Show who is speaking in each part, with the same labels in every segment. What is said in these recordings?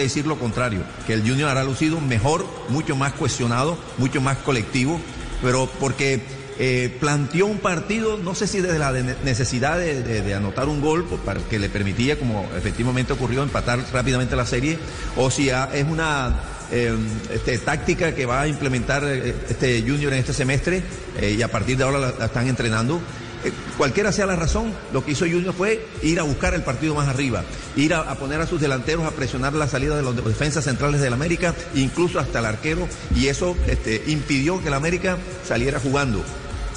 Speaker 1: decir lo contrario, que el Junior hará lucido mejor, mucho más cuestionado, mucho más colectivo, pero porque eh, planteó un partido, no sé si desde la necesidad de, anotar un gol pues, para que le permitía, como efectivamente ocurrió, empatar rápidamente la serie, o si es una eh, táctica que va a implementar eh, este Junior en este semestre y a partir de ahora la están entrenando. Eh, cualquiera sea la razón, lo que hizo Junior fue ir a buscar el partido más arriba, ir a, poner a sus delanteros a presionar la salida de los defensas centrales del América, incluso hasta el arquero, y eso este, impidió que el América saliera jugando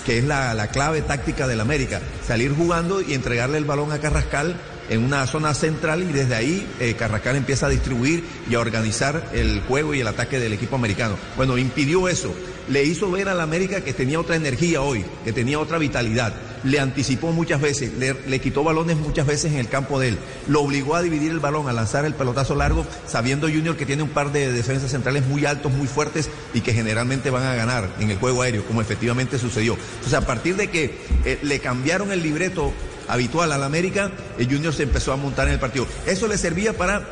Speaker 1: que es la, clave táctica del América, salir jugando y entregarle el balón a Carrascal en una zona central y desde ahí eh, Carrascal empieza a distribuir y a organizar el juego y el ataque del equipo americano. Bueno, impidió eso, le hizo ver al América que tenía otra energía hoy, que tenía otra vitalidad le anticipó muchas veces, le, quitó balones muchas veces en el campo de él, lo obligó a dividir el balón, a lanzar el pelotazo largo, sabiendo Junior que tiene un par de defensas centrales muy altos, muy fuertes y que generalmente van a ganar en el juego aéreo, como efectivamente sucedió. Sea, a partir de que eh, le cambiaron el libreto habitual al América, el Junior se empezó a montar en el partido. Eso le servía para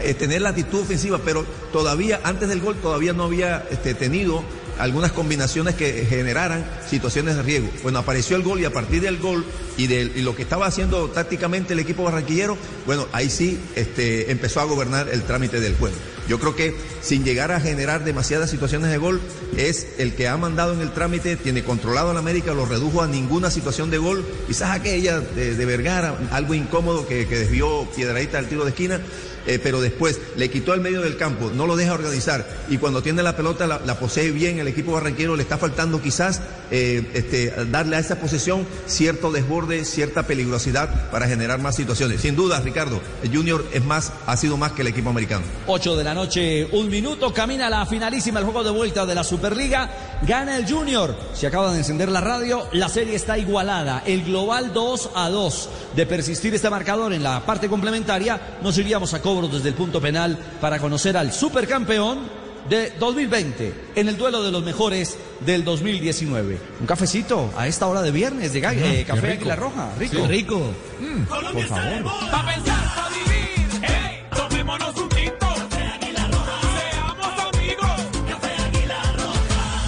Speaker 1: eh, tener la actitud ofensiva, pero todavía, antes del gol, todavía no había este, tenido algunas combinaciones que generaran situaciones de riesgo. Bueno, apareció el gol y a partir del gol y de lo que estaba haciendo tácticamente el equipo barranquillero, bueno, ahí sí este, empezó a gobernar el trámite del juego. Yo creo que sin llegar a generar demasiadas situaciones de gol, es el que ha mandado en el trámite, tiene controlado al América, lo redujo a ninguna situación de gol, quizás aquella de, de Vergara, algo incómodo que, que desvió Piedradita al tiro de esquina, eh, pero después le quitó el medio del campo, no lo deja organizar y cuando tiene la pelota la, posee bien el equipo barranquero, le está faltando quizás eh, este, darle a esa posesión cierto desborde, cierta peligrosidad para generar más situaciones. Sin duda, Ricardo, el Junior es más, ha sido más que el equipo americano.
Speaker 2: 8 de la noche, un minuto, camina la finalísima, el juego de vuelta de la Superliga, gana el Junior, se acaba de encender la radio, la serie está igualada, el global 2 a 2, de persistir este marcador en la parte complementaria, nos iríamos a desde el punto penal para conocer al supercampeón de 2020 en el duelo de los mejores del 2019. Un cafecito a esta hora de viernes de eh, café Águila Roja. Rico.
Speaker 3: rico.
Speaker 2: Mm, por favor.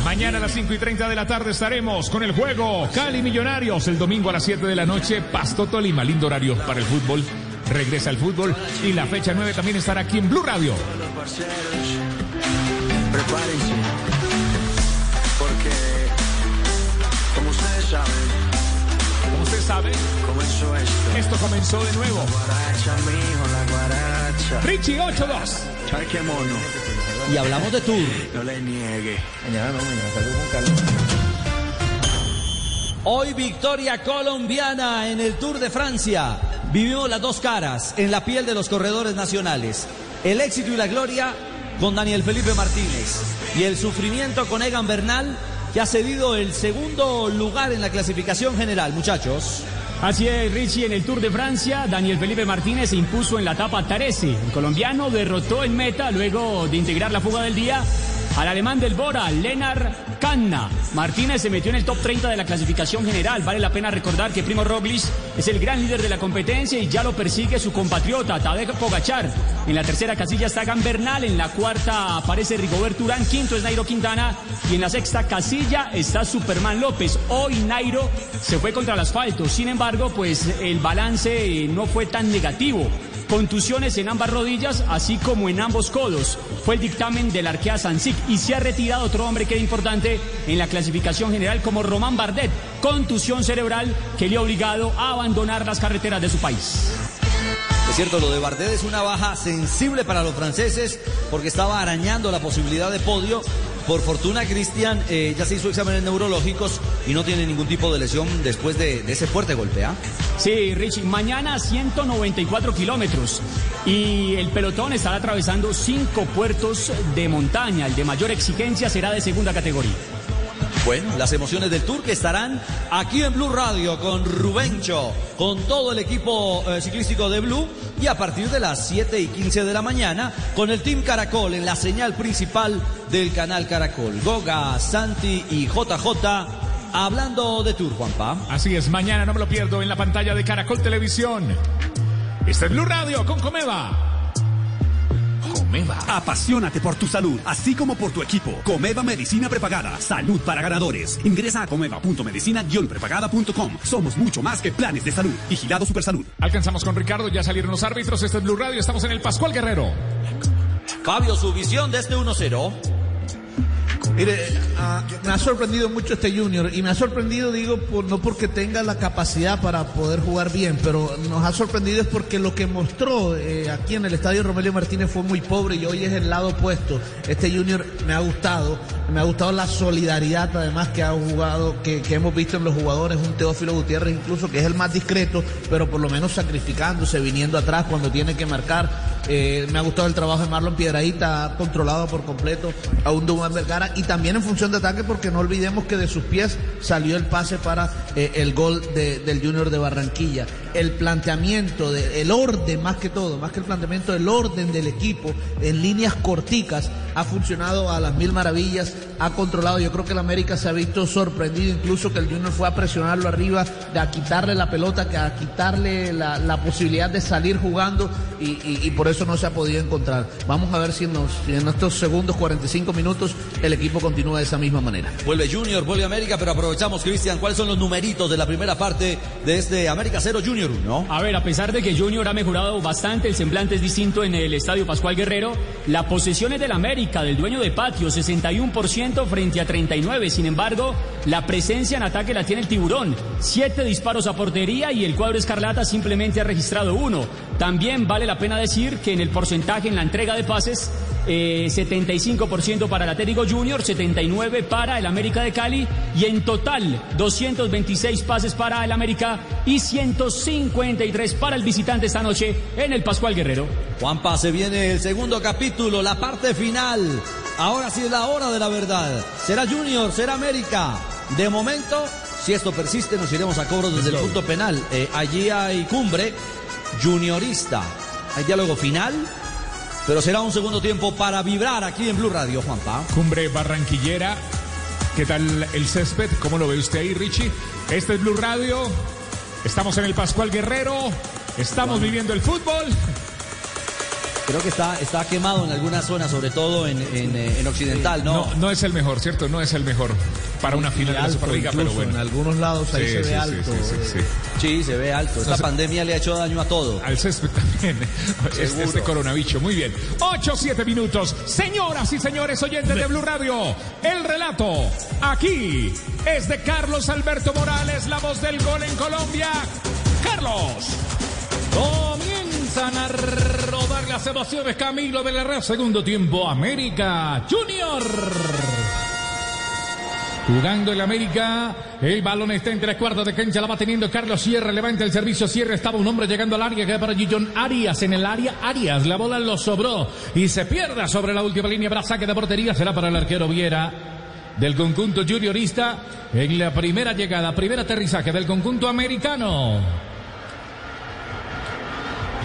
Speaker 3: Mañana a las 5 y 30 de la tarde estaremos con el juego Cali Millonarios. El domingo a las 7 de la noche, Pasto Tolima. Lindo horario para el fútbol regresa al fútbol y la fecha 9 también estará aquí en Blue Radio.
Speaker 4: Prepárense, porque como ustedes saben,
Speaker 3: como usted sabe,
Speaker 4: comenzó esto.
Speaker 3: Esto comenzó de nuevo.
Speaker 4: La guaracha,
Speaker 3: Richie 8-2.
Speaker 4: Ay, qué mono.
Speaker 2: Y hablamos de tour.
Speaker 4: No le niegue.
Speaker 1: Mañana no, mañana salgo con Carlos.
Speaker 2: Hoy victoria colombiana en el Tour de Francia. Vivimos las dos caras en la piel de los corredores nacionales. El éxito y la gloria con Daniel Felipe Martínez y el sufrimiento con Egan Bernal que ha cedido el segundo lugar en la clasificación general, muchachos.
Speaker 5: Así es, Richie, en el Tour de Francia, Daniel Felipe Martínez se impuso en la etapa Taresi. El colombiano derrotó en meta luego de integrar la fuga del día al alemán del Bora, Lenar Kanna. Martínez se metió en el top 30 de la clasificación general. Vale la pena recordar que Primo Roglic es el gran líder de la competencia y ya lo persigue su compatriota Tadej Pogachar. En la tercera casilla está Gambernal, en la cuarta aparece Rigobert Urán, quinto es Nairo Quintana y en la sexta casilla está Superman López. Hoy Nairo se fue contra el asfalto, sin embargo, pues el balance no fue tan negativo contusiones en ambas rodillas, así como en ambos codos. Fue el dictamen del arquea Sansic y se ha retirado otro hombre que era importante en la clasificación general como Román Bardet, contusión cerebral que le ha obligado a abandonar las carreteras de su país.
Speaker 2: Es cierto, lo de Bardet es una baja sensible para los franceses porque estaba arañando la posibilidad de podio por fortuna, Cristian eh, ya se hizo exámenes neurológicos y no tiene ningún tipo de lesión después de, ese fuerte golpe. ¿ah?
Speaker 5: Sí, Richie, mañana 194 kilómetros y el pelotón estará atravesando cinco puertos de montaña. El de mayor exigencia será de segunda categoría.
Speaker 2: Bueno, las emociones del Tour que estarán aquí en Blue Radio con Rubencho, con todo el equipo eh, ciclístico de Blue y a partir de las 7 y 15 de la mañana con el Team Caracol en la señal principal del canal Caracol. Goga, Santi y JJ hablando de Tour, Juanpa.
Speaker 3: Así es, mañana no me lo pierdo en la pantalla de Caracol Televisión. Este es Blue Radio con Comeva.
Speaker 6: Comeva.
Speaker 7: Apasionate por tu salud, así como por tu equipo. Comeva Medicina Prepagada. Salud para ganadores. Ingresa a comeva.medicina-prepagada.com. Somos mucho más que planes de salud. Vigilado Supersalud.
Speaker 3: Alcanzamos con Ricardo, ya salieron los árbitros. Este es Blue Radio, estamos en el Pascual Guerrero.
Speaker 2: Fabio, su visión de este 1-0.
Speaker 8: Mire, ah, me ha sorprendido mucho este Junior y me ha sorprendido, digo, por, no porque tenga la capacidad para poder jugar bien, pero nos ha sorprendido es porque lo que mostró eh, aquí en el estadio Romelio Martínez fue muy pobre y hoy es el lado opuesto. Este Junior me ha gustado, me ha gustado la solidaridad además que ha jugado, que, hemos visto en los jugadores, un Teófilo Gutiérrez incluso que es el más discreto, pero por lo menos sacrificándose, viniendo atrás cuando tiene que marcar. Eh, me ha gustado el trabajo de Marlon Piedradita, controlado por completo a un Dumán Vergara y también en función de ataque porque no olvidemos que de sus pies salió el pase para eh, el gol de- del Junior de Barranquilla. El planteamiento, de, el orden más que todo, más que el planteamiento, el orden del equipo en líneas corticas ha funcionado a las mil maravillas, ha controlado. Yo creo que el América se ha visto sorprendido, incluso que el Junior fue a presionarlo arriba, de a quitarle la pelota, que a quitarle la, la posibilidad de salir jugando y, y- y por eso no se ha podido encontrar. Vamos a ver si en, los- si en estos segundos 45 minutos el equipo continúa de esa misma manera.
Speaker 2: Vuelve Junior, vuelve América, pero aprovechamos, Cristian, ¿cuáles son los numeritos de la primera parte de este América 0 Junior 1?
Speaker 5: A ver, a pesar de que Junior ha mejorado bastante, el semblante es distinto en el Estadio Pascual Guerrero. La posesión es del América, del dueño de patio, 61% frente a 39%. Sin embargo, la presencia en ataque la tiene el tiburón. Siete disparos a portería y el cuadro escarlata simplemente ha registrado uno. También vale la pena decir que en el porcentaje, en la entrega de pases, eh, 75% para el Atlético Junior, 79% para el América de Cali y en total 226 pases para el América y 153 para el visitante esta noche en el Pascual Guerrero.
Speaker 2: Juanpa, se viene el segundo capítulo, la parte final. Ahora sí es la hora de la verdad. ¿Será Junior? ¿Será América? De momento, si esto persiste, nos iremos a cobros desde el punto penal. Eh, allí hay cumbre juniorista. Hay diálogo final, pero será un segundo tiempo para vibrar aquí en Blue Radio, Juanpa.
Speaker 3: Cumbre Barranquillera. ¿Qué tal el césped? ¿Cómo lo ve usted ahí, Richie? Este es Blue Radio. Estamos en el Pascual Guerrero. Estamos viviendo el fútbol.
Speaker 2: Creo que está, está quemado en algunas zonas, sobre todo en, en, eh, en Occidental, ¿no?
Speaker 3: No, no es el mejor, ¿cierto? No es el mejor para una final de la Superliga, pero bueno.
Speaker 8: En algunos lados ahí
Speaker 3: Sí,
Speaker 8: se ve
Speaker 3: sí, sí,
Speaker 8: alto.
Speaker 3: sí, sí, sí.
Speaker 2: Sí, se ve alto. Esta
Speaker 3: No
Speaker 2: pandemia le ha hecho daño a todo.
Speaker 3: Al césped también. Este, este coronavirus. Muy bien. 8, 7 minutos. Señoras y señores oyentes de Blue Radio, el relato aquí es de Carlos Alberto Morales, la voz del gol en Colombia. Carlos. Comienzan a las emociones Camilo de la Red. Segundo tiempo, América Junior. Jugando el América, el balón está en tres cuartos de cancha, la va teniendo Carlos Sierra, levanta el servicio, Sierra estaba un hombre llegando al área, queda para Gillón Arias, en el área Arias, la bola lo sobró y se pierde sobre la última línea, para saque de portería, será para el arquero Viera del conjunto juniorista en la primera llegada, primer aterrizaje del conjunto americano.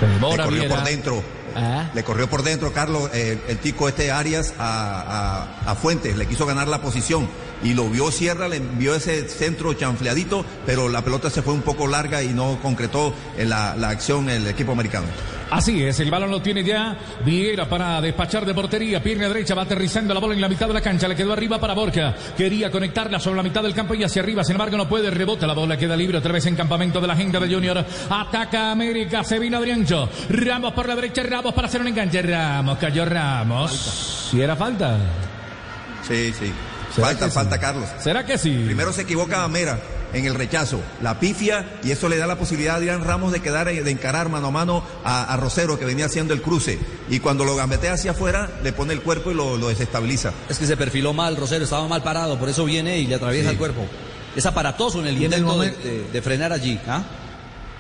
Speaker 3: Demora Viera.
Speaker 1: por dentro.
Speaker 5: Ah.
Speaker 1: Le corrió por dentro, Carlos, el tico este Arias a, a- a Fuentes, le quiso ganar la posición y lo vio Sierra, le envió ese centro chanfleadito, pero la pelota se fue un poco larga y no concretó en la, la acción el equipo americano.
Speaker 3: Así es, el balón lo tiene ya Viera para despachar de portería, pierna derecha, va aterrizando la bola en la mitad de la cancha, le quedó arriba para Borja, quería conectarla sobre la mitad del campo y hacia arriba, sin embargo no puede, rebota la bola, queda libre otra vez en campamento de la agenda de Junior, ataca América, se vino Adriancho, Ramos por la derecha, Ramos para hacer un enganche, Ramos, cayó Ramos, si era falta,
Speaker 1: Sí, sí.
Speaker 3: ¿Será
Speaker 1: Falta,
Speaker 3: sí?
Speaker 1: falta Carlos.
Speaker 3: ¿será que sí?
Speaker 1: Primero se equivoca Mera en el rechazo, la pifia, y eso le da la posibilidad a Adrián Ramos de quedar, de encarar mano a mano a, a Rosero, que venía haciendo el cruce. Y cuando lo gambetea hacia afuera, le pone el cuerpo y lo, lo desestabiliza.
Speaker 2: Es que se perfiló mal, Rosero, estaba mal parado, por eso viene y le atraviesa
Speaker 1: Sí.
Speaker 2: el cuerpo. Es aparatoso en el
Speaker 8: Y en el
Speaker 2: intento de,
Speaker 8: momento-
Speaker 2: de- de frenar allí. ¿ah?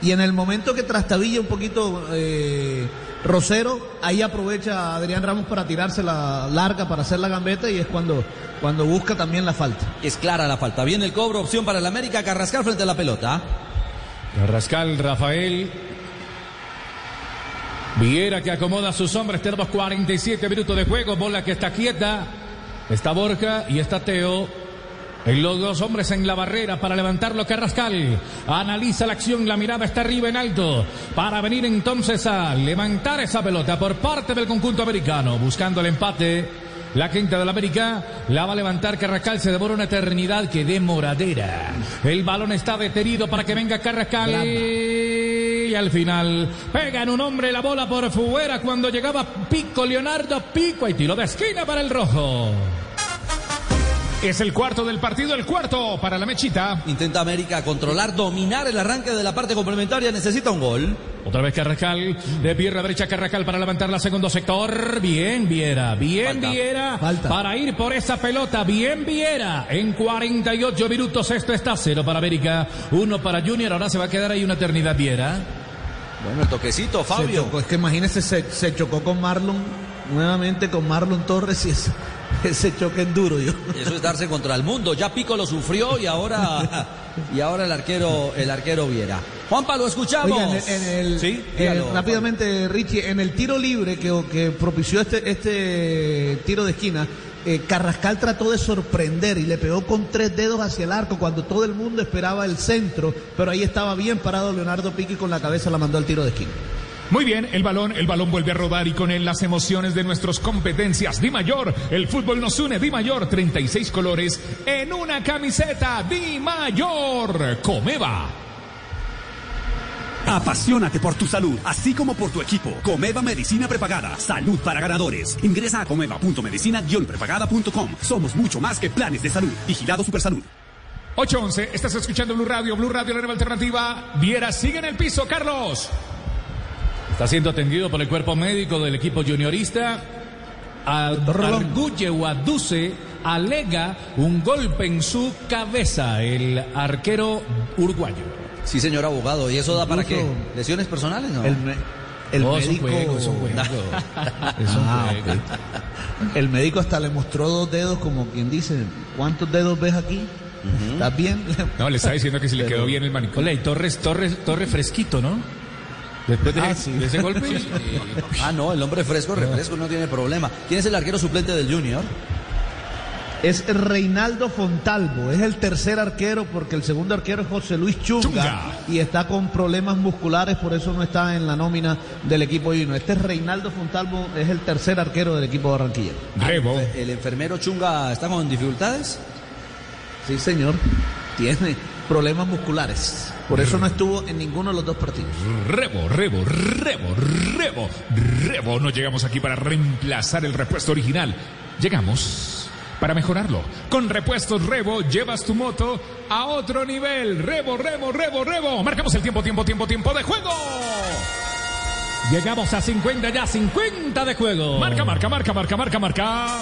Speaker 8: Y en el momento que trastabilla un poquito eh, Rosero, ahí aprovecha a Adrián Ramos para tirarse la larga, para hacer la gambeta y es cuando, cuando busca también la falta.
Speaker 2: Es clara la falta. Viene el cobro, opción para el América, Carrascal frente a la pelota. ¿ah?
Speaker 3: Rascal, Rafael. Viera que acomoda a sus hombres. Tenemos 47 minutos de juego. Bola que está quieta. Está Borja y está Teo. Los dos hombres en la barrera para levantarlo Carrascal. Analiza la acción, la mirada está arriba en alto. Para venir entonces a levantar esa pelota por parte del conjunto americano. Buscando el empate. La quinta del América la va a levantar Carrascal. Se devora una eternidad que demoradera. El balón está detenido para que venga Carrascal. Y al final pegan un hombre la bola por fuera cuando llegaba Pico, Leonardo Pico. Y tiro de esquina para el rojo. Es el cuarto del partido, el cuarto para la mechita.
Speaker 2: Intenta América controlar, dominar el arranque de la parte complementaria. Necesita un gol.
Speaker 3: Otra vez Carrascal, de pierna derecha Carrascal para levantar la segundo sector. Bien Viera, bien
Speaker 2: Falta.
Speaker 3: Viera.
Speaker 8: Falta.
Speaker 3: Para ir por esa pelota, bien Viera. En 48 minutos esto está cero para América, uno para Junior. Ahora se va a quedar ahí una eternidad Viera.
Speaker 2: Bueno, el toquecito,
Speaker 8: Se
Speaker 2: Fabio.
Speaker 8: chocó, es que imagínese, se, se chocó con Marlon, nuevamente con Marlon Torres y ese, ese choque es duro. Yo.
Speaker 2: Eso es darse contra el mundo. Ya Pico lo sufrió y ahora, y ahora el arquero, el arquero Viera. Juanpa, lo escuchamos.
Speaker 8: Oiga, en el, en el-
Speaker 2: sí,
Speaker 8: eh, rápidamente, Richie, en el tiro libre que, que propició este, este tiro de esquina, eh, Carrascal trató de sorprender y le pegó con tres dedos hacia el arco cuando todo el mundo esperaba el centro, pero ahí estaba bien parado Leonardo Piqui con la cabeza la mandó al tiro de esquina.
Speaker 3: Muy bien, el balón, el balón vuelve a rodar y con él las emociones de nuestras competencias. Di Mayor, el fútbol nos une. Di Mayor, 36 colores en una camiseta. Di Mayor, Comeva.
Speaker 7: Apasionate por tu salud, así como por tu equipo. Comeva Medicina Prepagada. Salud para ganadores. Ingresa a comeva.medicina-prepagada.com. Somos mucho más que planes de salud. Vigilado Supersalud.
Speaker 3: 8-11, estás escuchando Blue Radio, Blue Radio, la nueva alternativa. Viera, sigue en el piso, Carlos. Está siendo atendido por el cuerpo médico del equipo juniorista. Arguye o aduce, alega un golpe en su cabeza el arquero uruguayo.
Speaker 2: Sí, señor abogado. ¿Y eso da para qué? ¿Lesiones personales? No.
Speaker 8: El, me- el
Speaker 3: Oh, es un
Speaker 8: médico,
Speaker 3: juego, es un juego. Es un
Speaker 8: Ah,
Speaker 3: juego.
Speaker 8: ok. El médico hasta le mostró dos dedos, como quien dice, ¿cuántos dedos ves aquí? ¿Estás bien?
Speaker 3: No, le está diciendo que si le quedó bien el manicomio. Torres, Torres, Torres fresquito, ¿no? Después de,
Speaker 8: Ah, sí.
Speaker 3: de ese golpe.
Speaker 2: Ah, no, el hombre fresco, refresco, no tiene problema. ¿Quién es el arquero suplente del Junior?
Speaker 8: Es Reinaldo Fontalvo, es el tercer arquero porque el segundo arquero es José Luis Chunga,
Speaker 3: Chunga.
Speaker 8: y está con problemas musculares, por eso no está en la nómina del equipo Junior. Este es Reinaldo Fontalvo, es el tercer arquero del equipo barranquillero.
Speaker 3: Rebo.
Speaker 2: ¿El enfermero Chunga está con dificultades?
Speaker 8: Sí, señor, tiene problemas musculares, por eso no estuvo en ninguno de los dos partidos.
Speaker 3: Rebo, rebo, rebo, rebo, rebo. No llegamos aquí para reemplazar el repuesto original. Llegamos para mejorarlo. Con repuestos Rebo llevas tu moto a otro nivel. Rebo, rebo, rebo, rebo. Marcamos el tiempo, tiempo, tiempo, tiempo de juego. Llegamos a 50 ya, 50 de juego. Marca, marca, marca, marca, marca, marca.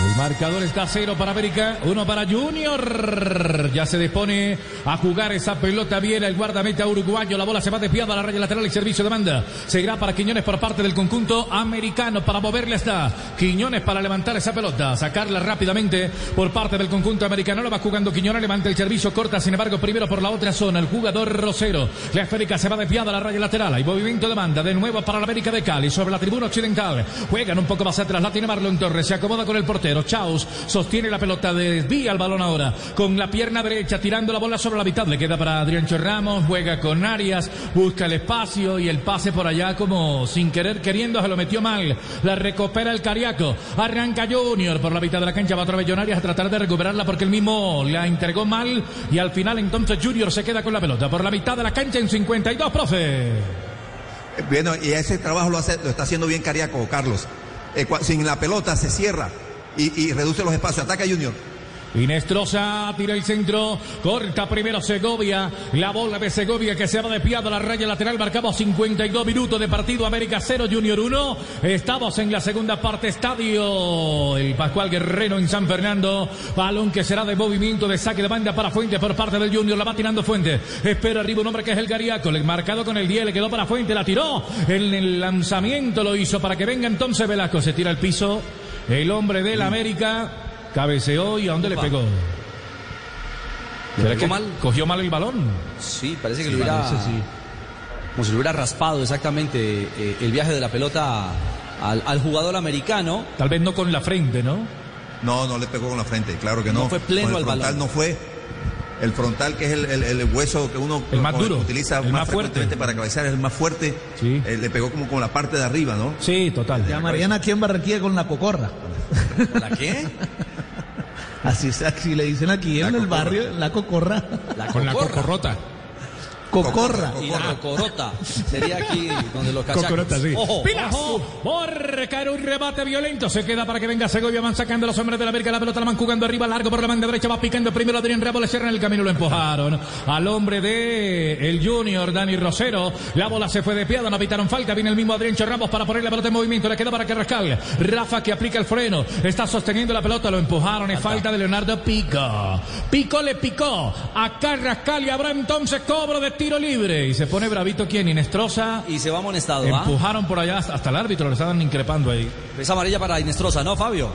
Speaker 3: El marcador está cero para América, uno para Junior. Ya se dispone a jugar esa pelota bien el guardameta uruguayo. La bola se va desviada a la raya lateral y servicio de banda. Seguirá para Quiñones por parte del conjunto americano. Para moverle está Quiñones para levantar esa pelota, sacarla rápidamente por parte del conjunto americano. Lo va jugando Quiñones, levanta el servicio, corta sin embargo primero por la otra zona. El jugador Rosero. La esférica se va desviada a la raya lateral. Hay movimiento de banda de nuevo para la América de Cali sobre la tribuna occidental. Juegan un poco más atrás. La tiene Marlon Torres. Se acomoda con el portero. Chaus sostiene la pelota, desvía el balón ahora con la pierna derecha, tirando la bola sobre la mitad. Le queda para Adrián Ramos, juega con Arias, busca el espacio y el pase por allá como sin querer queriendo se lo metió mal. La recupera el Cariaco. Arranca Junior por la mitad de la cancha, va otra vez Arias a tratar de recuperarla porque el mismo la entregó mal y al final entonces Junior se queda con la pelota por la mitad de la cancha en 52, profe.
Speaker 1: Bueno, y ese trabajo lo, hace, lo está haciendo bien Cariaco, Carlos. Eh, sin la pelota se cierra y, reduce los espacios. Ataca Junior.
Speaker 3: Inestrosa tira el centro, corta primero Segovia, la bola de Segovia que se va desviado a la raya lateral, marcamos 52 minutos de partido, América 0, Junior 1, estamos en la segunda parte, estadio, el Pascual Guerrero en San Fernando, balón que será de movimiento de saque de banda para Fuente por parte del Junior, la va tirando Fuente, espera arriba un hombre que es el Gariaco, le marcado con el 10, le quedó para Fuente, la tiró, en el lanzamiento lo hizo para que venga entonces Velasco, se tira el piso, el hombre del América, cabeceó y a dónde le pegó.
Speaker 2: ¿Le
Speaker 3: ¿Será que
Speaker 2: mal?
Speaker 3: cogió mal el balón?
Speaker 2: Sí, parece que le hubiera. Como si le hubiera raspado exactamente eh, el viaje de la pelota al, al jugador americano.
Speaker 3: Tal vez no con la frente, ¿no?
Speaker 1: No, no le pegó con la frente, claro que no.
Speaker 2: No fue pleno
Speaker 1: Con el
Speaker 2: al
Speaker 1: frontal
Speaker 2: balón.
Speaker 1: no fue. El frontal, que es el, el- el hueso que uno
Speaker 3: El más
Speaker 1: con-
Speaker 3: duro,
Speaker 1: utiliza
Speaker 3: el
Speaker 1: más,
Speaker 3: más fuerte.
Speaker 1: frecuentemente para cabecear, es el más fuerte.
Speaker 3: Sí.
Speaker 1: Eh, le pegó como con la parte de arriba, ¿no?
Speaker 3: Sí, total.
Speaker 8: Llamarían aquí en Barranquilla con la cocorra.
Speaker 2: ¿La qué?
Speaker 8: Así, se- así le dicen aquí en el barrio, la cocorra.
Speaker 2: La
Speaker 3: Con la
Speaker 2: cocorra.
Speaker 3: cocorrota.
Speaker 8: Cocorra.
Speaker 2: Y la cocorota. Sería aquí donde los cachacos.
Speaker 3: Cocorota, sí.
Speaker 2: Ojo,
Speaker 3: Pilas.
Speaker 2: ojo.
Speaker 3: Borca, un remate violento. Se queda para que venga Segovia. Van sacando los hombres de la América. La pelota la van jugando arriba, largo por la manga derecha. Va picando primero Adrián Rabo. Le cierran el camino. Lo empujaron al hombre de el Junior, Dani Rosero. La bola se fue de piada. No pitaron falta. Viene el mismo Adrián Ramos para poner la pelota en movimiento. Le queda para Carrascal. Rafa que aplica el freno. Está sosteniendo la pelota. Lo empujaron. Es falta de Leonardo Pico. Pico le picó a Carrascal y habrá entonces cobro de tiro libre. Y se pone bravito quien, Inestrosa.
Speaker 2: Y se va amonestado, ¿ah?
Speaker 3: Empujaron por allá hasta el árbitro, lo estaban increpando ahí.
Speaker 2: Es amarilla para Inestrosa, ¿no, Fabio?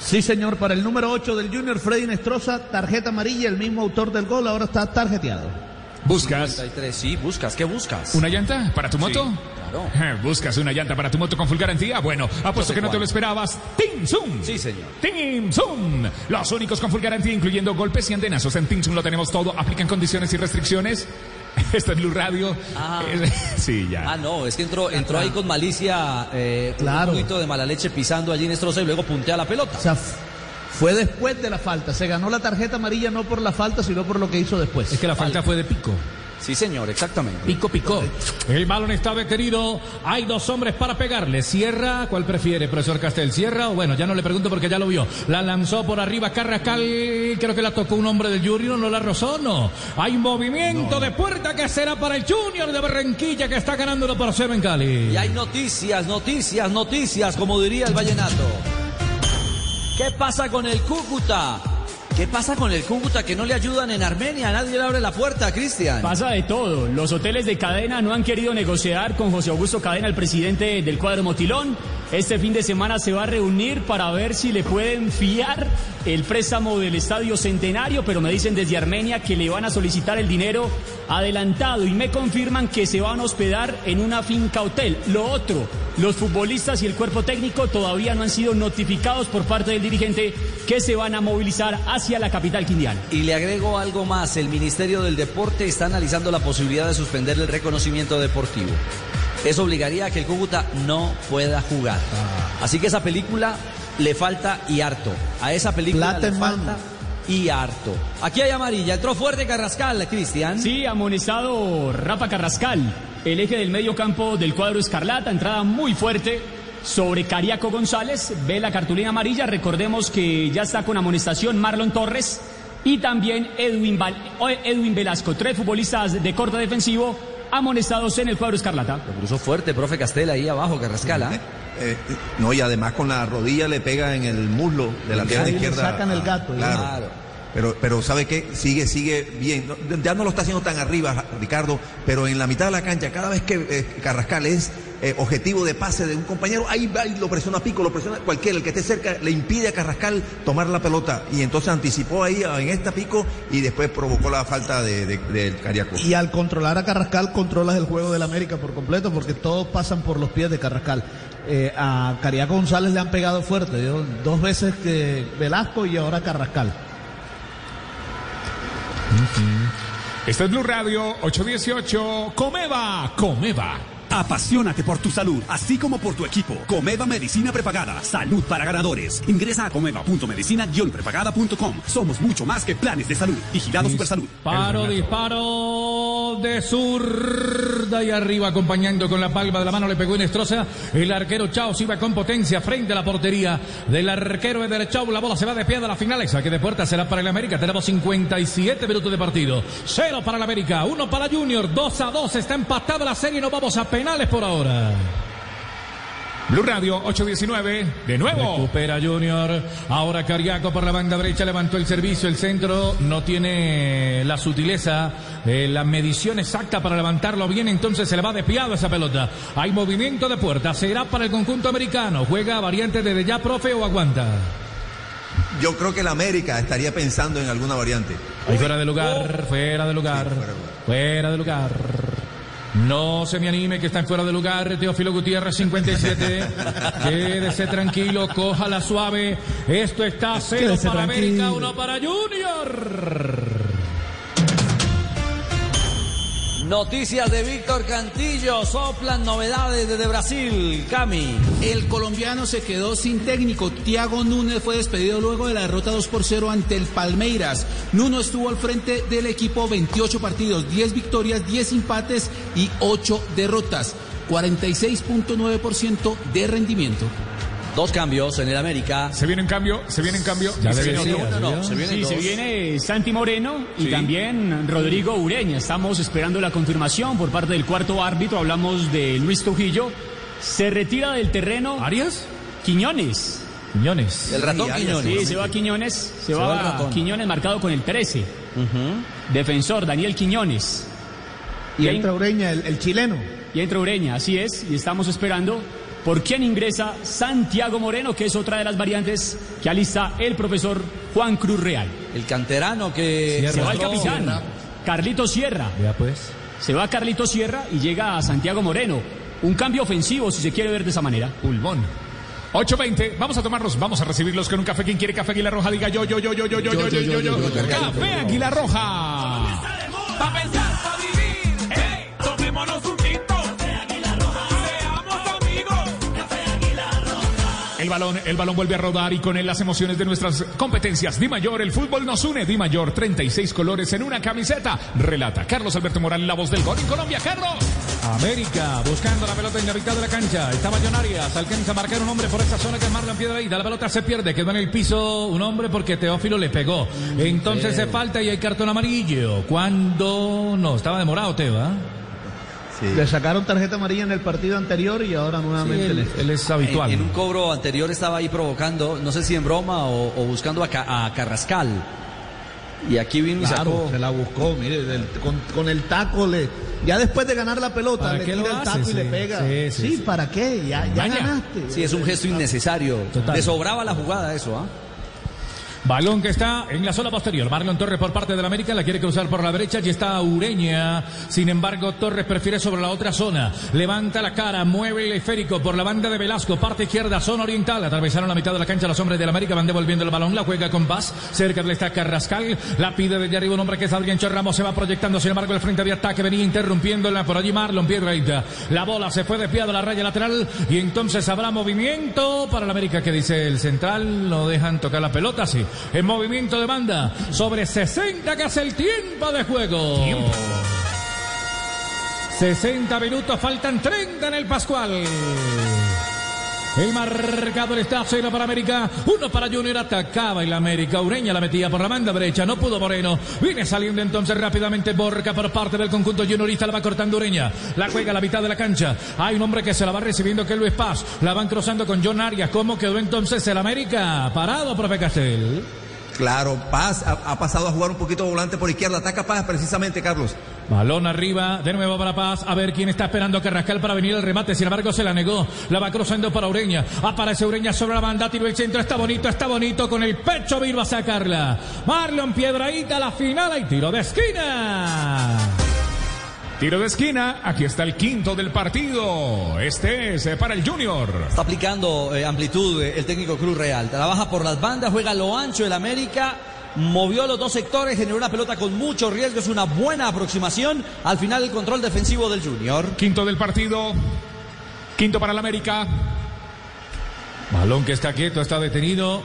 Speaker 8: Sí, señor, para el número 8 del Junior, Freddy Nestroza, tarjeta amarilla, el mismo autor del gol, ahora está tarjeteado.
Speaker 3: ¿Buscas
Speaker 2: 53, sí, buscas, ¿qué buscas?
Speaker 3: una llanta para tu moto?
Speaker 2: claro.
Speaker 3: ¿Buscas una llanta para tu moto con full garantía? Bueno, apuesto que no te
Speaker 2: cuál.
Speaker 3: lo esperabas. ¡Tim Zoom!
Speaker 2: Sí, señor.
Speaker 3: Team Zoom, los únicos con full garantía, incluyendo golpes y antenazos. En Team Zoom lo tenemos todo. Aplican condiciones y restricciones. Esto es Blue Radio.
Speaker 2: Ah.
Speaker 3: Eh, sí, ya.
Speaker 2: Ah, no, es que entró, entró ahí con malicia, eh,
Speaker 8: Claro.
Speaker 2: un poquito de mala leche pisando allí Inestrosa y luego puntea la pelota.
Speaker 8: O sea, fue después de la falta. Se ganó la tarjeta amarilla no por la falta, sino por lo que hizo después.
Speaker 3: Es que la falta fue de pico.
Speaker 2: Sí, señor, exactamente.
Speaker 3: Pico, picó. El balón está detenido. Hay dos hombres para pegarle. Cierra. ¿Cuál prefiere, profesor Castel? ¿Cierra o bueno? Ya no le pregunto porque ya lo vio. La lanzó por arriba Carrascal. Creo que la tocó un hombre del Junior. ¿No la rozó? No. Hay movimiento de puerta que será para el Junior de Barranquilla que está ganándolo por cero en Cali.
Speaker 2: Y hay noticias, noticias, noticias, como diría el vallenato. ¿Qué pasa con el Cúcuta? ¿Qué pasa con el Cúcuta que no le ayudan en Armenia? Nadie le abre la puerta, Cristian.
Speaker 5: Pasa de todo. Los hoteles de cadena no han querido negociar con José Augusto Cadena, el presidente del cuadro Motilón. Este fin de semana se va a reunir para ver si le pueden fiar el préstamo del Estadio Centenario, pero me dicen desde Armenia que le van a solicitar el dinero adelantado y me confirman que se van a hospedar en una finca hotel. Lo otro, los futbolistas y el cuerpo técnico todavía no han sido notificados por parte del dirigente que se van a movilizar hacia la capital quindiana.
Speaker 2: Y le agrego algo más, el Ministerio del Deporte está analizando la posibilidad de suspender el reconocimiento deportivo. Eso obligaría a que el Cúcuta no pueda jugar. Así que esa película le falta y harto. A esa película
Speaker 8: Plata
Speaker 2: le
Speaker 8: mano.
Speaker 2: falta y harto. Aquí hay amarilla, entró fuerte Carrascal, Cristian.
Speaker 5: Sí, amonestado Rafa Carrascal, el eje del medio campo del cuadro Escarlata, entrada muy fuerte sobre Cariaco González, ve la cartulina amarilla, recordemos que ya está con amonestación Marlon Torres y también Edwin, Val- o- Edwin Velasco, tres futbolistas de corte defensivo amonestados en el cuadro Escarlata.
Speaker 2: Lo cruzó fuerte, profe Castel, ahí abajo, Carrascal. ¿ah?
Speaker 1: Eh, no, y además con la rodilla le pega en el muslo de la pierna
Speaker 8: Ahí le
Speaker 1: izquierda.
Speaker 8: sacan el gato,
Speaker 1: Claro.
Speaker 2: Claro.
Speaker 1: Pero, pero ¿sabe qué? Sigue, sigue bien. Ya no lo está haciendo tan arriba, Ricardo, pero en la mitad de la cancha, cada vez que eh, Carrascal es eh, objetivo de pase de un compañero, ahí, va y lo presiona Pico, lo presiona cualquiera, el que esté cerca, le impide a Carrascal tomar la pelota. Y entonces anticipó ahí en esta Pico y después provocó la falta de, de- Cariaco.
Speaker 8: Y al controlar a Carrascal, controlas el juego del América por completo, porque todos pasan por los pies de Carrascal. Eh, a Cariaco González le han pegado fuerte, dos veces que Velasco y ahora Carrascal.
Speaker 3: Este es Blue Radio 818. Comeva, Comeva.
Speaker 7: Apasionate por tu salud, así como por tu equipo. Comeva Medicina Prepagada. Salud para ganadores. Ingresa a comeva.medicina-prepagada.com. Somos mucho más que planes de salud. Vigilado Supersalud.
Speaker 3: Disparo, disparo de zurda y arriba acompañando con la palma de la mano le pegó Inestrosa. El arquero Chaos iba con potencia frente a la portería del arquero de derecho. La bola se va de pie a la final. Saque de puerta será para el América. Tenemos 57 minutos de partido. Cero para el América, uno para Junior. 2 a 2. Está empatada la serie. No vamos a penales por ahora. Blue Radio 819, de nuevo. Recupera Junior. Ahora Cariaco por la banda derecha levantó el servicio. El centro no tiene la sutileza, eh, la medición exacta para levantarlo bien. Entonces se le va desviado esa pelota. Hay movimiento de puerta. Será para el conjunto americano. Juega variante desde ya, profe, o aguanta.
Speaker 1: Yo creo que el América estaría pensando en alguna variante.
Speaker 3: Ahí fuera de lugar, fuera de lugar,
Speaker 1: Sí, fuera de lugar.
Speaker 3: fuera de lugar. No se me anime que está en fuera de lugar. Teófilo Gutiérrez 57. Quédese tranquilo, cójala suave. Esto está cero
Speaker 8: Quédese
Speaker 3: para
Speaker 8: tranquilo.
Speaker 3: América, uno para Junior.
Speaker 2: Noticias de Víctor Cantillo, soplan novedades desde Brasil. Cami.
Speaker 6: El colombiano se quedó sin técnico. Tiago Núñez fue despedido luego de la derrota 2 por 0 ante el Palmeiras. Nuno estuvo al frente del equipo 28 partidos, 10 victorias, 10 empates y 8 derrotas. 46.9% de rendimiento.
Speaker 2: Dos cambios en el América.
Speaker 3: Se viene en cambio, se viene en cambio.
Speaker 2: Ya
Speaker 3: se
Speaker 2: se
Speaker 3: viene
Speaker 2: uno, no, se vienen
Speaker 5: Sí, se viene Santi Moreno y
Speaker 3: Sí.
Speaker 5: también Rodrigo Ureña. Estamos esperando la confirmación por parte del cuarto árbitro. Hablamos de Luis Trujillo. Se retira del terreno
Speaker 3: ¿Arias?
Speaker 5: Quiñones.
Speaker 3: Quiñones.
Speaker 2: El ratón Quiñones.
Speaker 5: Sí, se va Quiñones. Se,
Speaker 2: Se
Speaker 5: va,
Speaker 2: va.
Speaker 5: Quiñones marcado con el 13. Defensor Daniel Quiñones.
Speaker 8: Y entra Ureña, el, el chileno.
Speaker 5: Y entra Ureña, así es, y estamos esperando por quién ingresa Santiago Moreno, que es otra de las variantes que alista el profesor Juan Cruz Real.
Speaker 2: El canterano que
Speaker 5: Se va el capitán, Carlito Sierra.
Speaker 3: Ya pues.
Speaker 5: Se va Carlito Sierra y llega a Santiago Moreno. Un cambio ofensivo, si se quiere ver de esa manera.
Speaker 3: Pulmón. 8.20, vamos a tomarlos, vamos a recibirlos con un café. ¿Quién quiere café Águila Roja? Diga yo, yo, yo, yo, yo, yo, yo, yo, yo, yo. Café Águila Roja. El balón, el balón vuelve a rodar y con él las emociones de nuestras competencias. Di Mayor, el fútbol nos une. Di Mayor, 36 colores en una camiseta. Relata Carlos Alberto Morales, la voz del gol en Colombia. Carlos. América buscando la pelota en la mitad de la cancha. Está Millonarias. Alcanza a marcar un hombre por esa zona que es Marlon Piedrahíta. La pelota se pierde. Quedó en el piso un hombre porque Teófilo le pegó. Entonces se falta y hay cartón amarillo. Cuando no, estaba demorado Teo, ¿ah?
Speaker 1: Sí.
Speaker 8: Le sacaron tarjeta amarilla en el partido anterior y ahora nuevamente
Speaker 3: él,
Speaker 8: le-
Speaker 3: él es
Speaker 2: En,
Speaker 3: habitual.
Speaker 2: en un cobro anterior estaba ahí provocando, no sé si en broma o, o buscando a, Ca- a Carrascal. Y aquí vino y
Speaker 8: Claro,
Speaker 2: sacó.
Speaker 8: se la buscó, mire, del- con, con el taco le. Ya después de ganar la pelota,
Speaker 3: ¿Para
Speaker 8: le
Speaker 3: qué
Speaker 8: tira
Speaker 3: lo
Speaker 8: el taco y le
Speaker 3: Sí,
Speaker 8: pega.
Speaker 3: sí,
Speaker 8: Sí,
Speaker 3: sí, sí.
Speaker 8: ¿para qué? Ya, ya ganaste.
Speaker 2: Sí, es un gesto innecesario.
Speaker 3: Total.
Speaker 2: Le sobraba la jugada eso, ¿ah?
Speaker 3: Balón que está en la zona posterior. Marlon Torres por parte del América la quiere cruzar por la derecha y está Ureña. Sin embargo, Torres prefiere sobre la otra zona. Levanta la cara, mueve el esférico por la banda de Velasco, parte izquierda, zona oriental. Atravesaron la mitad de la cancha los hombres del América, van devolviendo el balón, la juega con paz. Cerca le está Carrascal, la pide desde arriba un hombre que es Adrián Ramos, se va proyectando. Sin embargo, el frente de ataque venía interrumpiéndola por allí Marlon Piedrahíta. La bola se fue desviada a la raya lateral y entonces habrá movimiento para el América que dice el central. No dejan tocar la pelota, sí. En movimiento de banda sobre 60 que hace el tiempo de juego. 60 minutos, faltan 30 en el Pascual. El marcador está cero para América, uno para Junior, atacaba el América, Ureña la metía por la banda derecha, no pudo Moreno, viene saliendo entonces rápidamente Borca por parte del conjunto juniorista, la va cortando Ureña, la juega a la mitad de la cancha, hay un hombre que se la va recibiendo que es Luis Paz, la van cruzando con John Arias, ¿cómo quedó entonces el América? Parado, profe Castel.
Speaker 1: Claro, Paz ha, ha pasado a jugar un poquito volante por izquierda. Ataca Paz precisamente, Carlos.
Speaker 3: Balón arriba, de nuevo para Paz. A ver quién está esperando a Carrascal para venir el remate. Sin embargo, se la negó. La va cruzando para Ureña. Aparece Ureña sobre la banda. Tiro el centro. Está bonito, está bonito. Con el pecho vino a sacarla. Marlon Piedraíta, la final. Y tiro de esquina. Tiro de esquina. Aquí está el quinto del partido. Este es eh, para el Junior.
Speaker 2: Está aplicando eh, amplitud eh, el técnico Cruz Real. Trabaja por las bandas, juega a lo ancho el América. Movió los dos sectores, generó una pelota con mucho riesgo. Es una buena aproximación. Al final, el control defensivo del Junior.
Speaker 3: Quinto del partido. Quinto para el América. Balón que está quieto, está detenido.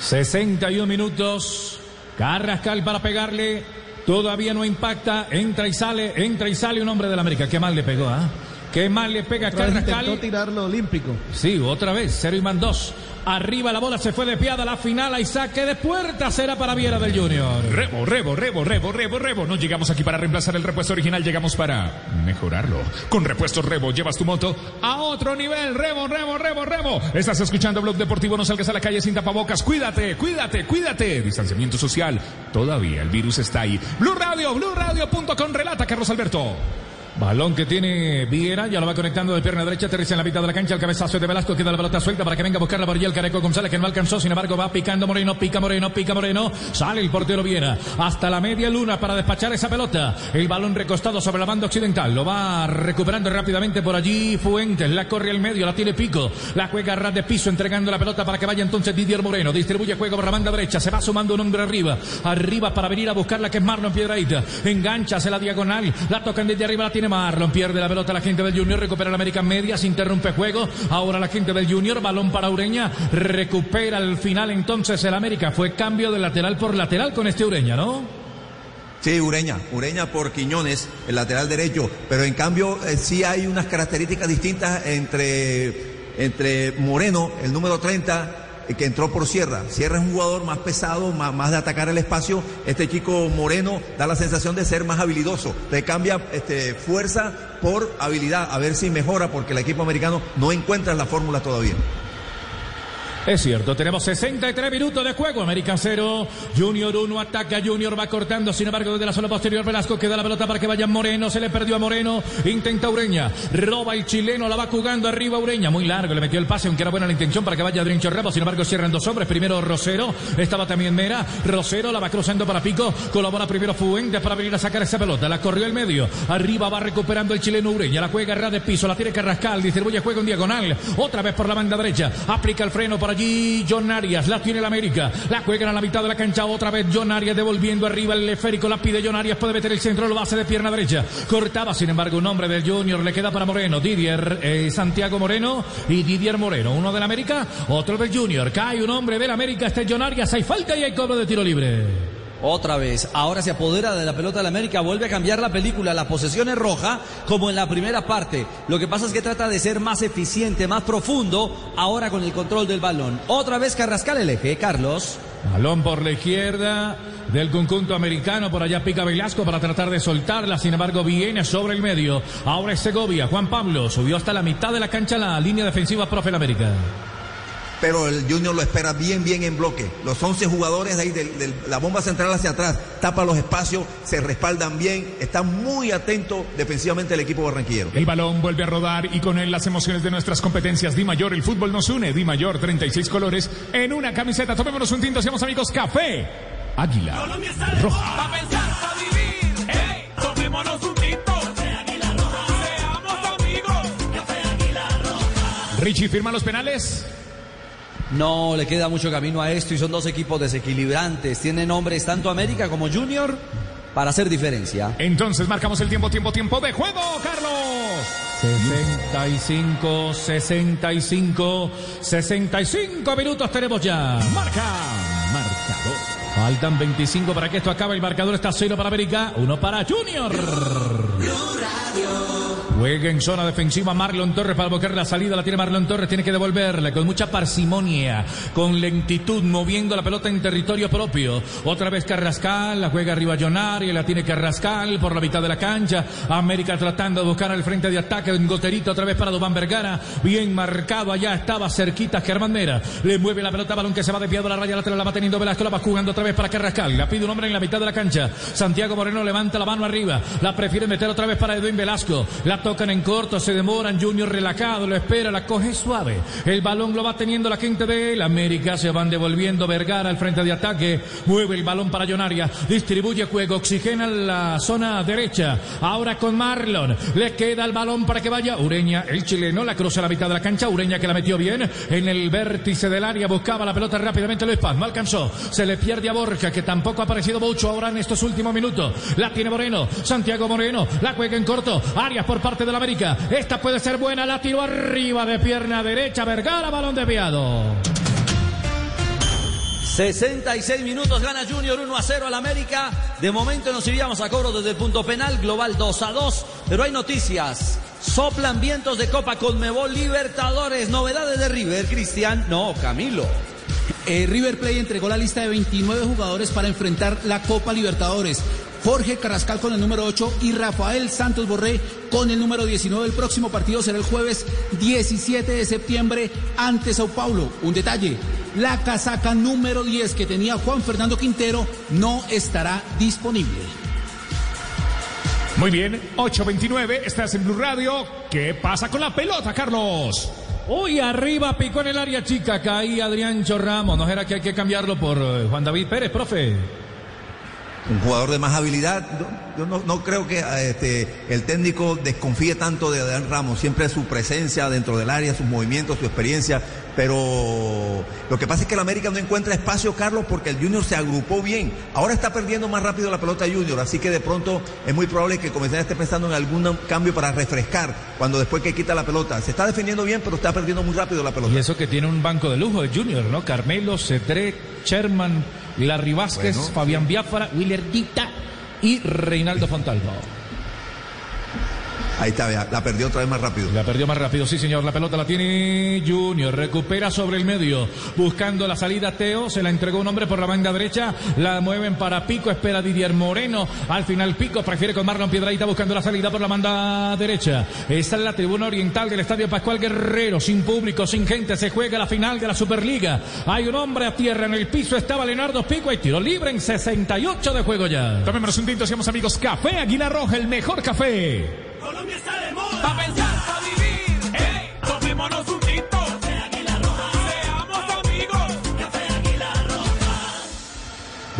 Speaker 3: 61 minutos. Carrascal para pegarle. Todavía no impacta. Entra y sale, entra y sale un hombre del América. Qué mal le pegó, ¿ah? Qué mal le pega
Speaker 8: Otra
Speaker 3: Carrascal.
Speaker 8: intentó tirarlo olímpico.
Speaker 3: Sí, otra vez, cero y man dos. Arriba la bola se fue desviada, la final hay saque de puerta, será para Viera del Junior. Rebo, rebo, rebo, rebo, rebo, rebo. No llegamos aquí para reemplazar el repuesto original, llegamos para mejorarlo. Con repuestos Rebo llevas tu moto a otro nivel. Rebo, rebo, rebo, rebo. Estás escuchando Blog Deportivo, no salgas a la calle sin tapabocas. Cuídate, cuídate, cuídate. Distanciamiento social. Todavía el virus está ahí. Blue Radio, BlueRadio.com relata Carlos Alberto. Balón que tiene Viera, ya lo va conectando de pierna derecha, aterriza en la mitad de la cancha, el cabezazo de Velasco, queda la pelota suelta para que venga a buscarla por allí el Careco González, que no alcanzó, sin embargo va picando Moreno, pica Moreno, pica Moreno, sale el portero Viera, hasta la media luna para despachar esa pelota, el balón recostado sobre la banda occidental, lo va recuperando rápidamente por allí Fuentes, la corre al medio, la tiene Pico, la juega ras de piso, entregando la pelota para que vaya entonces Didier Moreno, distribuye juego por la banda derecha, se va sumando un hombre arriba, arriba para venir a buscarla que es Marlon Piedraíta, engancha, hace la diagonal, la tocan desde arriba, la tiene Marlon, pierde la pelota la gente del Junior, recupera la América media, se interrumpe juego. Ahora la gente del Junior, balón para Ureña, recupera al final entonces el América. Fue cambio de lateral por lateral con este Ureña, ¿no?
Speaker 1: Sí, Ureña, Ureña por Quiñones, el lateral derecho, pero en cambio eh, sí hay unas características distintas entre, entre Moreno, el número 30, eh, que entró por Sierra. Sierra es un jugador más pesado, más, más, de atacar el espacio. Este chico Moreno da la sensación de ser más habilidoso. Te cambia este, fuerza por habilidad, a ver si mejora, porque el equipo americano no encuentra la fórmula todavía.
Speaker 3: Es cierto, tenemos 63 minutos de juego. América 0, Junior 1, ataca Junior, va cortando. Sin embargo, desde la zona posterior, Velasco queda la pelota para que vaya Moreno. Se le perdió a Moreno. Intenta Ureña. Roba el chileno, la va jugando arriba Ureña. Muy largo, le metió el pase, aunque era buena la intención para que vaya Drincho Ramos. Sin embargo, cierran dos hombres. Primero Rosero, estaba también Mera. Rosero la va cruzando para Pico. Colabora primero Fuentes para venir a sacar esa pelota. La corrió el medio. Arriba va recuperando el chileno Ureña. La juega ras de piso, la tiene Carrascal. Distribuye juego en diagonal. Otra vez por la banda derecha. Aplica el freno allí. John Arias, la tiene el América, la juegan a la mitad de la cancha, otra vez John Arias devolviendo arriba el esférico, la pide John Arias, puede meter el centro, lo hace de pierna derecha, cortaba sin embargo un hombre del Junior, le queda para Moreno, Didier, eh, Santiago Moreno y Didier Moreno, uno del América, otro del Junior, cae un hombre del América, este John Arias, hay falta y hay cobro de tiro libre.
Speaker 2: Otra vez, ahora se apodera de la pelota la América, vuelve a cambiar la película, la posesión es roja, como en la primera parte. Lo que pasa es que trata de ser más eficiente, más profundo, ahora con el control del balón. Otra vez Carrascal el eje, Carlos.
Speaker 3: Balón por la izquierda del conjunto americano, por allá pica Velasco para tratar de soltarla, sin embargo viene sobre el medio. Ahora es Segovia, Juan Pablo subió hasta la mitad de la cancha la línea defensiva, profe, la América
Speaker 1: pero el Junior lo espera bien, bien en bloque. Los 11 jugadores de ahí, de, de, la bomba central hacia atrás, tapa los espacios, se respaldan bien, está muy atento defensivamente el equipo barranquillero.
Speaker 3: El balón vuelve a rodar y con él las emociones de nuestras competencias. Di Mayor, el fútbol nos une. Di Mayor, 36 colores en una camiseta. Tomémonos un tinto, seamos amigos. Café Águila Roja.
Speaker 9: Pa' pensar, pa' vivir. Hey, tomémonos un tinto.
Speaker 10: Águila Roja.
Speaker 9: Seamos amigos.
Speaker 10: Café Águila Roja.
Speaker 3: Richie, ¿firma los penales?
Speaker 2: No, le queda mucho camino a esto y son dos equipos desequilibrantes. Tienen hombres tanto América como Junior para hacer diferencia.
Speaker 3: Entonces marcamos el tiempo, tiempo, tiempo de juego, Carlos. 65, 65, 65 minutos tenemos ya. Marca, marcador. Faltan 25 para que esto acabe. El marcador está cero para América, uno para Junior. Juega en zona defensiva Marlon Torres para buscar la salida. La tiene Marlon Torres. Tiene que devolverla con mucha parsimonia, con lentitud, moviendo la pelota en territorio propio. Otra vez Carrascal. La juega arriba Jonari. La tiene Carrascal por la mitad de la cancha. América tratando de buscar al frente de ataque. Un goterito otra vez para Dubán Vergara. Bien marcado allá. Estaba cerquita Germán Mera. Le mueve la pelota. Balón que se va desviado a la raya lateral. La va teniendo Velasco. La va jugando otra vez para Carrascal. La pide un hombre en la mitad de la cancha. Santiago Moreno levanta la mano arriba. La prefiere meter otra vez para Edwin Velasco. La tocan en corto, se demoran, Junior relajado, lo espera, la coge suave. El balón lo va teniendo la gente de él. América se van devolviendo Vergara al frente de ataque. Mueve el balón para Jonaria. Distribuye juego, oxigena la zona derecha. Ahora con Marlon. Le queda el balón para que vaya Ureña, el chileno, la cruza a la mitad de la cancha. Ureña que la metió bien en el vértice del área. Buscaba la pelota rápidamente Luis Paz. No alcanzó. Se le pierde a Borja, que tampoco ha aparecido mucho ahora en estos últimos minutos. La tiene Moreno. Santiago Moreno. La juega en corto. Arias por parte de la América. Esta puede ser buena. La tiró arriba de pierna derecha. Vergara, balón desviado.
Speaker 2: 66 minutos gana Junior 1 a 0 al América. De momento nos iríamos a cobro desde el punto penal, global 2 a 2. Pero hay noticias. Soplan vientos de Copa Conmebol Libertadores. Novedades de River, Cristian. No, Camilo.
Speaker 6: Eh, River Play entregó la lista de 29 jugadores para enfrentar la Copa Libertadores. Jorge Carrascal con el número 8 y Rafael Santos Borré con el número 19. El próximo partido será el jueves 17 de septiembre ante Sao Paulo. Un detalle, la casaca número 10 que tenía Juan Fernando Quintero no estará disponible.
Speaker 3: Muy bien, 8.29, estás en Blue Radio. ¿Qué pasa con la pelota, Carlos? Hoy arriba picó en el área chica, caí Adrián Ramos. ¿No era que hay que cambiarlo por eh, Juan David Pérez, profe?
Speaker 1: un jugador de más habilidad. Yo, no, creo que este, el técnico desconfíe tanto de Adrián Ramos, siempre su presencia dentro del área, sus movimientos, su experiencia, pero lo que pasa es que el América no encuentra espacio, Carlos, porque el Junior se agrupó bien. Ahora está perdiendo más rápido la pelota Junior, así que de pronto es muy probable que Comisaría esté pensando en algún cambio para refrescar cuando después que quita la pelota. Se está defendiendo bien, pero está perdiendo muy rápido la pelota.
Speaker 3: Y eso que tiene un banco de lujo de Junior, ¿no? Carmelo, Cedré, Sherman, Larry Vázquez, bueno, Fabián sí. Dita y Reinaldo Fontalvo.
Speaker 1: Ahí está, la perdió otra vez más rápido.
Speaker 3: La perdió más rápido, sí señor. La pelota la tiene Junior. Recupera sobre el medio. Buscando la salida Teo. Se la entregó un hombre por la banda derecha. La mueven para Pico. Espera Didier Moreno. Al final Pico prefiere con Marlon Piedraíta buscando la salida por la banda derecha. Está en la tribuna oriental del Estadio Pascual Guerrero. Sin público, sin gente. Se juega la final de la Superliga. Hay un hombre a tierra en el piso. Estaba Leonardo Pico. Y tiro libre en 68 de juego ya. Tomémonos un tinto, seamos amigos. Café Aguilar Roja, el mejor café.
Speaker 10: Colombia está de moda.
Speaker 9: Pa' pensar, pa' vivir. Hey, tomémonos un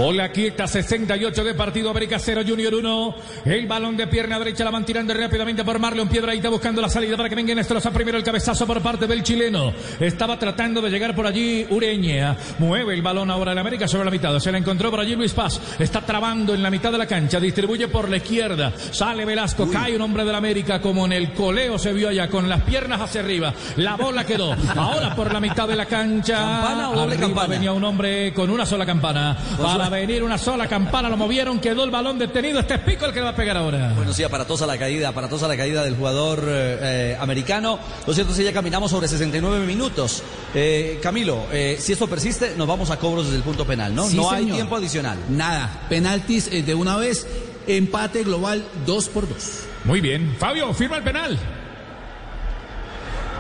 Speaker 3: Bola quieta, 68 de partido, América 0, Junior 1. El balón de pierna derecha la van tirando rápidamente por Marlon Piedraíta buscando la salida para que venga Nestroza primero el cabezazo por parte del chileno. Estaba tratando de llegar por allí Ureña. Mueve el balón ahora en América sobre la mitad. Se la encontró por allí Luis Paz. Está trabando en la mitad de la cancha. Distribuye por la izquierda. Sale Velasco. Uy. Cae un hombre de la América como en el coleo se vio allá con las piernas hacia arriba. La bola quedó. Ahora por la mitad de la cancha.
Speaker 2: ¿Campana o doble
Speaker 3: Arriba
Speaker 2: campana?
Speaker 3: venía un hombre con una sola campana. Para venir una sola campana, lo movieron, quedó el balón detenido. Este es Pico el que le va a pegar ahora.
Speaker 2: Bueno, sí, aparatosa la caída, aparatosa la caída del jugador eh, eh, americano. Lo cierto es que ya caminamos sobre 69 minutos. Eh, Camilo, eh, si esto persiste, nos vamos a cobros desde el punto penal, ¿no?
Speaker 6: Sí,
Speaker 2: no hay tiempo adicional.
Speaker 6: Nada, penaltis eh, de una vez, empate global 2 por 2.
Speaker 3: Muy bien. Fabio, firma el penal.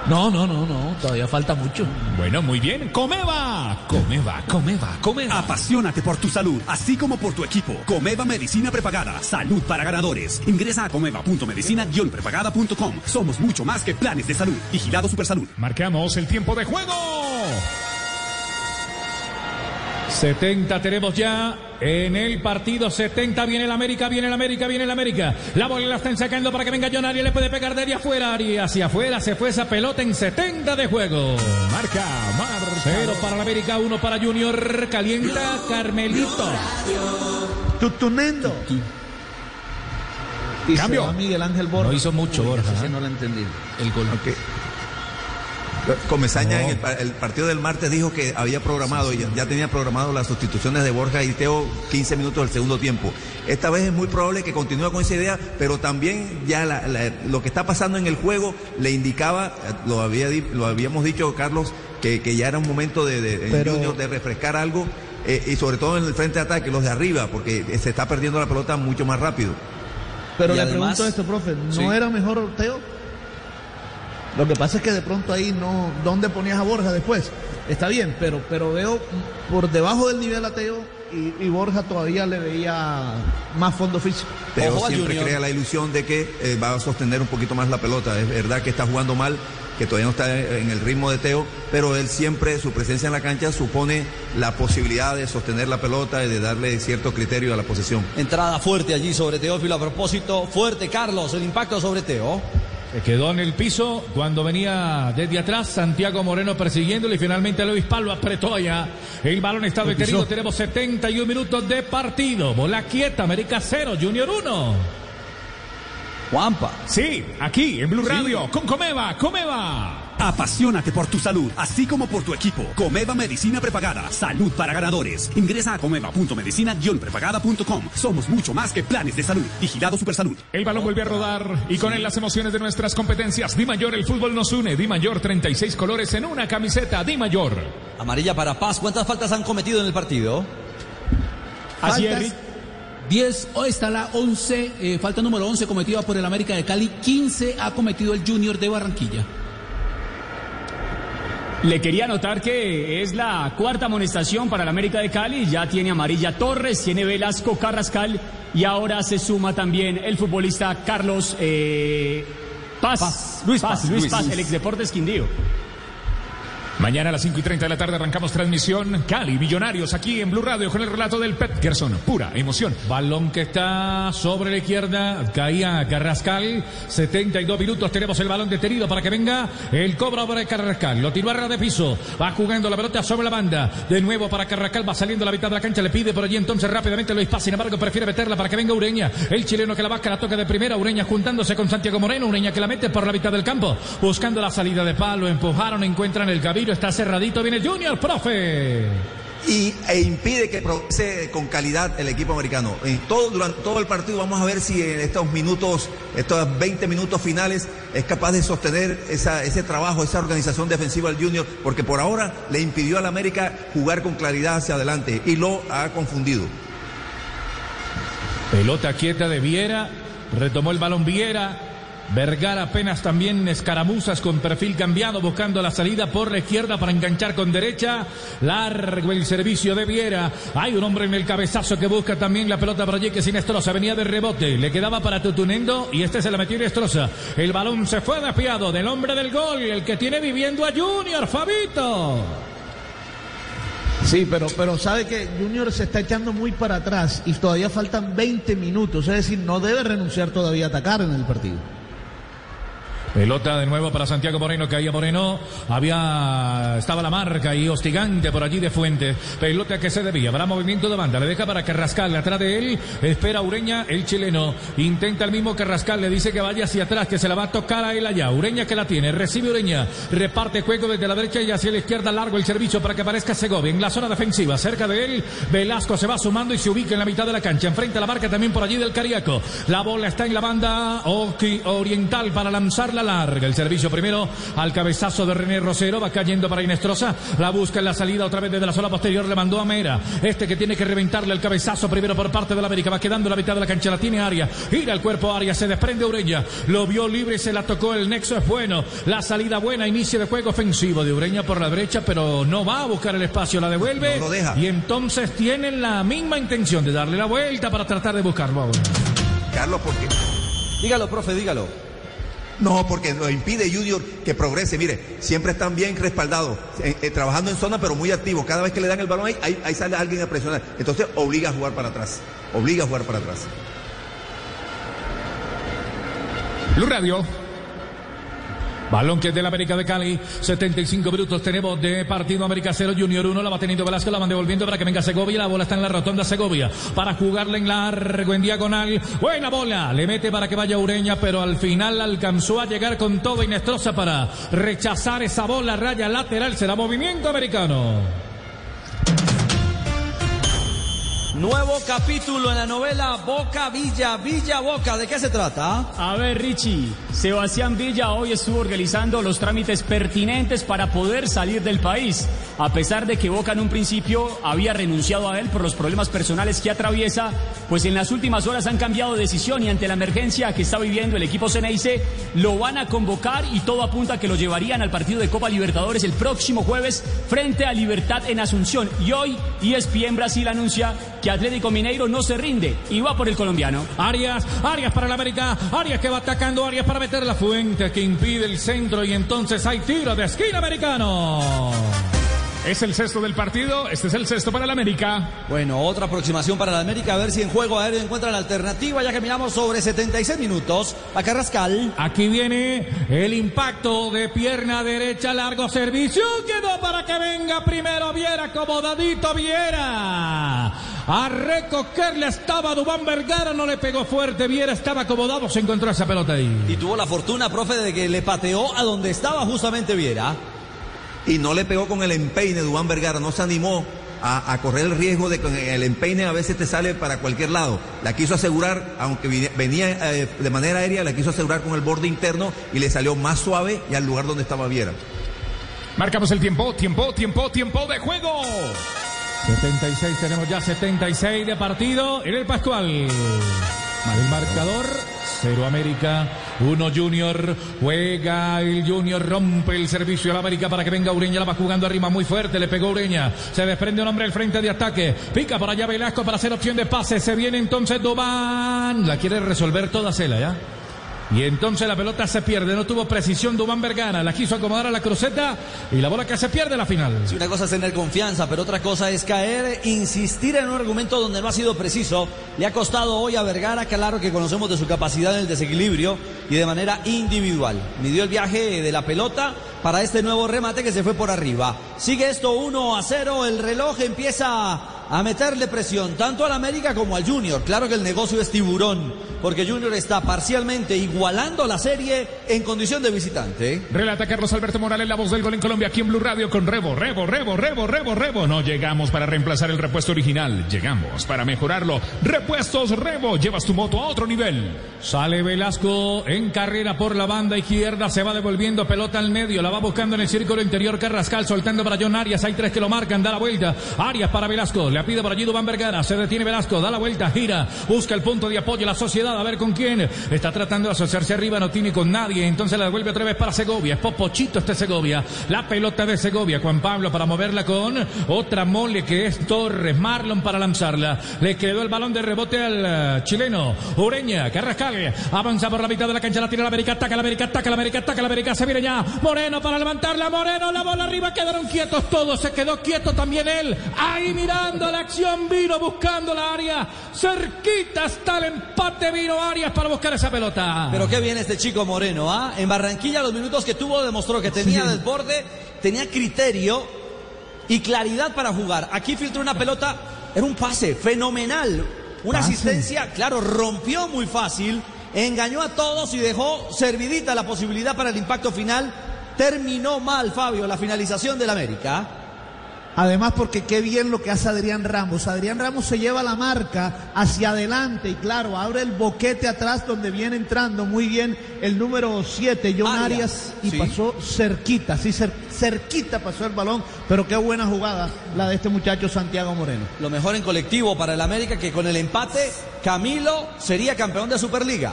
Speaker 8: No, no, no, no, todavía falta mucho.
Speaker 3: Bueno, muy bien. Comeva. Comeva, Comeva, Comeva.
Speaker 7: Apasionate por tu salud, así como por tu equipo. Comeva Medicina Prepagada. Salud para ganadores. Ingresa a comeva.medicina-prepagada.com. Somos mucho más que planes de salud. Vigilado Supersalud.
Speaker 3: Marcamos el tiempo de juego. 70 tenemos ya en el partido. 70 viene el América, viene el América, viene el América. La bola la están sacando para que venga John Arias. Le puede pegar de ahí afuera. Ari hacia afuera se fue esa pelota en 70 de juego. Marca, marca. Cero para el América, uno para Junior. Calienta Carmelito.
Speaker 8: Tutunendo. Y
Speaker 3: Cambio.
Speaker 8: se va Miguel Ángel Borja.
Speaker 3: No hizo mucho, Borja, ¿eh?
Speaker 8: no lo entendí.
Speaker 3: El gol.
Speaker 1: Comesaña en el, pa- el partido del martes dijo que había programado, ya, ya tenía programado las sustituciones de Borja y Teo 15 minutos del segundo tiempo. Esta vez es muy probable que continúe con esa idea, pero también ya la- la- lo que está pasando en el juego le indicaba, eh, lo, había, lo habíamos dicho Carlos, que, que ya era un momento de, de, en
Speaker 8: Pero-
Speaker 1: Junior de refrescar algo eh, y sobre todo en el frente de ataque, los de arriba, porque se está perdiendo la pelota mucho más rápido.
Speaker 8: Pero
Speaker 2: Y
Speaker 8: le
Speaker 2: además-
Speaker 8: pregunto esto, profe, ¿no
Speaker 2: Sí.
Speaker 8: era mejor Teo? Lo que pasa es que de pronto ahí no, ¿dónde ponías a Borja después? Está bien, pero, pero veo por debajo del nivel a Teo y, y Borja todavía le veía más fondo físico.
Speaker 1: Teo
Speaker 2: Ojo
Speaker 1: siempre crea la ilusión de que eh, va a sostener un poquito más la pelota. Es verdad que está jugando mal, que todavía no está en el ritmo de Teo, pero él siempre, su presencia en la cancha supone la posibilidad de sostener la pelota y de darle cierto criterio a la posesión.
Speaker 2: Entrada fuerte allí sobre Teófilo. A propósito, fuerte, Carlos, el impacto sobre Teo.
Speaker 3: Se quedó en el piso cuando venía desde atrás Santiago Moreno persiguiéndolo y finalmente Luis Palo apretó allá. El balón está detenido. Tenemos 71 minutos de partido. Bola quieta, América 0, Junior 1.
Speaker 2: Juanpa.
Speaker 3: Sí, aquí en Blue Radio con Comeva, Comeva.
Speaker 7: Apasionate por tu salud, así como por tu equipo. Comeva Medicina Prepagada. Salud para ganadores. Ingresa a comeva.medicina-prepagada.com. Somos mucho más que planes de salud. Vigilado Supersalud.
Speaker 3: El balón vuelve a rodar y con él las emociones de nuestras competencias. Di Mayor, el fútbol nos une. Di Mayor, 36 colores en una camiseta. Di Mayor.
Speaker 2: Amarilla para Paz. ¿Cuántas faltas han cometido en el partido?
Speaker 5: Así es,
Speaker 6: Faltas,
Speaker 5: Rick.
Speaker 6: 10, hoy está la 11, eh, falta número 11 cometida por el América de Cali, 15 ha cometido el Junior de Barranquilla.
Speaker 5: Le quería anotar que es la cuarta amonestación para el América de Cali. Ya tiene amarilla Torres, tiene Velasco Carrascal y ahora se suma también el futbolista Carlos eh, Paz,
Speaker 2: Paz, Luis Paz,
Speaker 5: Luis
Speaker 2: Luis.
Speaker 5: Paz, el ex Deportes Quindío.
Speaker 3: Mañana a las 5 y 30 de la tarde arrancamos transmisión Cali Millonarios aquí en Blue Radio con el relato del Pet Gerson. Pura emoción. Balón que está sobre la izquierda. Caía Carrascal. 72 minutos. Tenemos el balón detenido para que venga el cobro para Carrascal. Lo tiró a de piso. Va jugando la pelota sobre la banda. De nuevo para Carrascal. Va saliendo a la mitad de la cancha. Le pide por allí entonces rápidamente Luis Paz. Sin embargo, prefiere meterla para que venga Ureña. El chileno que la vaca la toca de primera. Ureña juntándose con Santiago Moreno. Ureña que la mete por la mitad del campo. Buscando la salida de palo. Empujaron. Encuentran el Está cerradito. Viene Junior, profe.
Speaker 1: y, e impide que progrese con calidad el equipo americano. En todo, durante todo el partido vamos a ver si en estos minutos, estos 20 minutos finales, es capaz de sostener esa, ese trabajo, esa organización defensiva del Junior, porque por ahora le impidió al América jugar con claridad hacia adelante y lo ha confundido.
Speaker 3: Pelota quieta de Viera. Retomó el balón Viera. Vergara apenas también escaramuzas con perfil cambiado buscando la salida por la izquierda para enganchar con derecha. Largo el servicio de Viera. Hay un hombre en el cabezazo que busca también la pelota para allí que sin Estroza venía de rebote. Le quedaba para Tutunendo y este se la metió Estroza. El balón se fue desviado del hombre del gol, el que tiene viviendo a Junior, Fabito.
Speaker 8: Sí, pero, pero sabe que Junior se está echando muy para atrás y todavía faltan 20 minutos, es decir, no debe renunciar todavía a atacar en el partido.
Speaker 3: Pelota de nuevo para Santiago Moreno, caía Moreno, había, estaba la marca y hostigante por allí de Fuentes. Pelota que se debía, habrá movimiento de banda, le deja para Carrascal, atrás de él, espera Ureña, el chileno, intenta el mismo Carrascal, le dice que vaya hacia atrás, que se la va a tocar a él allá. Ureña que la tiene, recibe Ureña, reparte juego desde la derecha y hacia la izquierda, largo el servicio para que aparezca Segovia en la zona defensiva, cerca de él, Velasco se va sumando y se ubica en la mitad de la cancha, enfrente a la marca también por allí del Cariaco. La bola está en la banda oriental para lanzarla larga. El servicio primero al cabezazo de René Rosero. Va cayendo para Inestrosa. La busca en la salida otra vez desde la zona posterior. Le mandó a Mera. Este que tiene que reventarle el cabezazo primero por parte de la América. Va quedando en la mitad de la cancha. La tiene Aria. Gira el cuerpo Aria. Se desprende Ureña. Lo vio libre. Se la tocó. El nexo es bueno. La salida buena. Inicio de juego ofensivo de Ureña por la derecha. Pero no va a buscar el espacio. La devuelve.
Speaker 1: No lo deja.
Speaker 3: Y entonces tienen la misma intención de darle la vuelta para tratar de buscarlo ahora.
Speaker 1: Carlos, porque
Speaker 2: Dígalo, profe, dígalo.
Speaker 1: No, porque lo impide Junior que progrese. Mire, siempre están bien respaldados, eh, eh, trabajando en zona, pero muy activos. Cada vez que le dan el balón ahí, ahí, ahí sale alguien a presionar. Entonces obliga a jugar para atrás. Obliga a jugar para atrás.
Speaker 3: Blue Radio. Balón que es del América de Cali. 75 minutos tenemos de partido América 0 Junior 1. La va teniendo Velasco, la van devolviendo para que venga Segovia. La bola está en la rotonda Segovia. Para jugarla en largo, en diagonal. Buena bola. Le mete para que vaya Ureña, pero al final alcanzó a llegar con todo Inestrosa para rechazar esa bola. Raya lateral. Será movimiento americano.
Speaker 2: Nuevo capítulo en la novela Boca Villa, Villa Boca. ¿De qué se trata?
Speaker 5: A ver, Richie, Sebastián Villa hoy estuvo organizando los trámites pertinentes para poder salir del país, a pesar de que Boca en un principio había renunciado a él por los problemas personales que atraviesa, pues en las últimas horas han cambiado de decisión y ante la emergencia que está viviendo el equipo Ceneice, lo van a convocar y todo apunta a que lo llevarían al partido de Copa Libertadores el próximo jueves frente a Libertad en Asunción. Y hoy ESPN Brasil anuncia que Atlético Mineiro no se rinde y va por el colombiano.
Speaker 3: Arias, Arias para el América, Arias que va atacando, Arias para meter la fuente que impide el centro y entonces hay tiro de esquina americano.
Speaker 11: Es el sexto del partido, este es el sexto para el América.
Speaker 2: Bueno, otra aproximación para la América, a ver si en juego aéreo encuentra la alternativa, ya que miramos sobre 76 minutos a Carrascal.
Speaker 3: Aquí viene el impacto de pierna derecha, largo servicio, quedó para que venga primero Viera, acomodadito Viera. A recogerle estaba Dubán Vergara, no le pegó fuerte, Viera estaba acomodado, se encontró esa pelota ahí.
Speaker 2: Y tuvo la fortuna, profe, de que le pateó a donde estaba justamente Viera.
Speaker 1: Y no le pegó con el empeine Dubán Vergara, no se animó a, a correr el riesgo de que el empeine a veces te sale para cualquier lado. La quiso asegurar, aunque venía eh, de manera aérea, la quiso asegurar con el borde interno y le salió más suave y al lugar donde estaba Viera.
Speaker 11: Marcamos el tiempo, tiempo, tiempo, tiempo de juego.
Speaker 3: 76, tenemos ya 76 de partido en el Pascual. El marcador Cero América, uno Junior, juega el Junior, rompe el servicio al América para que venga Ureña, la va jugando arriba muy fuerte, le pegó Ureña, se desprende un hombre al frente de ataque, pica por allá Velasco para hacer opción de pase, se viene entonces Dubán, la quiere resolver toda Cela, ¿ya? Y entonces la pelota se pierde, no tuvo precisión Dubán Vergara, la quiso acomodar a la cruceta y la bola que se pierde la final.
Speaker 2: Sí, una cosa es tener confianza, pero otra cosa es caer, insistir en un argumento donde no ha sido preciso. Le ha costado hoy a Vergara, claro que conocemos de su capacidad en el desequilibrio y de manera individual. Midió el viaje de la pelota para este nuevo remate que se fue por arriba. Sigue esto 1 a 0, el reloj empieza a meterle presión tanto al América como al Junior. Claro que el negocio es tiburón, porque Junior está parcialmente igualando la serie en condición de visitante.
Speaker 11: Relata Carlos Alberto Morales, la voz del gol en Colombia, aquí en Blue Radio con Rebo, Rebo, Rebo, Rebo, Rebo, Rebo. No llegamos para reemplazar el repuesto original, llegamos para mejorarlo. Repuestos Rebo, llevas tu moto a otro nivel.
Speaker 3: Sale Velasco en carrera por la banda izquierda, se va devolviendo pelota al medio, la va buscando en el círculo interior Carrascal, soltando para John Arias, hay tres que lo marcan, da la vuelta, Arias para Velasco, le pide por allí Dubán Vergara, se detiene Velasco, da la vuelta, gira, busca el punto de apoyo, la sociedad, a ver con quién, está tratando de asociarse arriba, no tiene con nadie, entonces la devuelve otra vez para Segovia, es Popochito este Segovia, la pelota de Segovia, Juan Pablo para moverla con otra mole que es Torres, Marlon para lanzarla, le quedó el balón de rebote al uh, chileno, Ureña, Carrascal, avanza por la mitad de la cancha, la tira la América, ataca la América, ataca la América, ataca la América, se viene ya, Moreno para levantarla, Moreno, la bola arriba, quedaron quietos todos, se quedó quieto también él, ahí mirando la acción, vino buscando la área, cerquita está el empate, vino Arias para buscar esa pelota.
Speaker 2: Pero qué bien este chico Moreno, ¿ah? En Barranquilla los minutos que tuvo demostró que tenía
Speaker 8: Sí.
Speaker 2: desborde, tenía criterio y claridad para jugar. Aquí filtró una pelota, era un pase fenomenal, una
Speaker 8: Pase.
Speaker 2: asistencia, claro, rompió muy fácil, engañó a todos y dejó servidita la posibilidad para el impacto final. Terminó mal, Fabio, la finalización del América.
Speaker 8: Además, porque qué bien lo que hace Adrián Ramos. Adrián Ramos se lleva la marca hacia adelante y claro, abre el boquete atrás donde viene entrando muy bien el número 7, John
Speaker 2: Arias,
Speaker 8: Arias, y
Speaker 2: sí.
Speaker 8: pasó cerquita, sí, cer- cerquita pasó el balón, pero qué buena jugada la de este muchacho Santiago Moreno.
Speaker 2: Lo mejor en colectivo para el América que con el empate Camilo sería campeón de Superliga.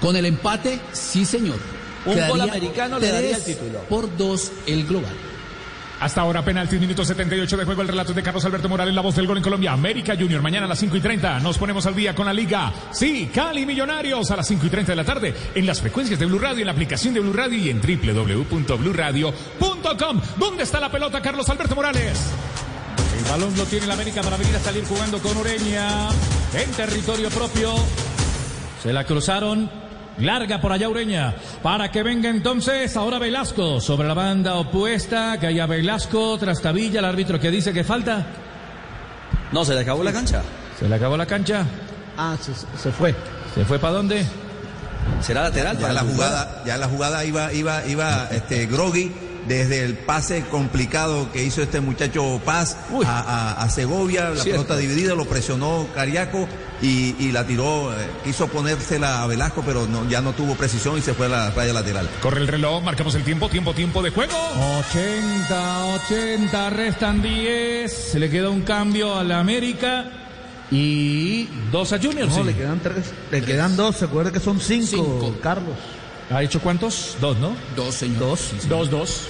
Speaker 6: Con el empate, sí señor.
Speaker 2: Un
Speaker 6: Quedaría
Speaker 2: gol americano le daría el título.
Speaker 6: Por dos el global.
Speaker 11: Hasta ahora, penalti, minuto 78 de juego. El relato de Carlos Alberto Morales, la voz del gol en Colombia. América Junior, mañana a las 5 y 30. Nos ponemos al día con la Liga. Sí, Cali Millonarios a las 5 y 30 de la tarde. En las frecuencias de Blue Radio, en la aplicación de Blue Radio y en www.bluradio.com. ¿Dónde está la pelota, Carlos Alberto Morales? El balón lo tiene el América para venir a salir jugando con Ureña en territorio propio.
Speaker 3: Se la cruzaron. Larga por allá Ureña. Para que venga entonces ahora Velasco. Sobre la banda opuesta. Que haya Velasco. Trastavilla. El árbitro que dice que falta.
Speaker 2: No, se le acabó la cancha.
Speaker 3: Se le acabó la cancha.
Speaker 8: Ah, se, se fue.
Speaker 3: ¿Se fue para dónde?
Speaker 2: Será lateral
Speaker 1: Ya
Speaker 2: para
Speaker 1: la jugada, ya la jugada iba, iba, iba, este, Grogui desde el pase complicado que hizo este muchacho Paz a, a- a Segovia, la
Speaker 2: Cierto.
Speaker 1: pelota dividida, lo presionó Cariaco y, y la tiró, eh, quiso ponérsela a Velasco, pero no, ya no tuvo precisión y se fue a la raya lateral.
Speaker 11: Corre el reloj, marcamos el tiempo, tiempo, tiempo de juego.
Speaker 3: 80, 80, restan 10. Se le queda un cambio a la América. Y dos a Junior.
Speaker 8: No,
Speaker 3: sí.
Speaker 8: le quedan tres, le quedan dos, se acuerda que son cinco,
Speaker 6: Cinco.
Speaker 8: Carlos.
Speaker 3: ¿Ha hecho cuántos? Dos, ¿no?
Speaker 6: Dos, señor.
Speaker 8: Dos.
Speaker 5: Dos, dos.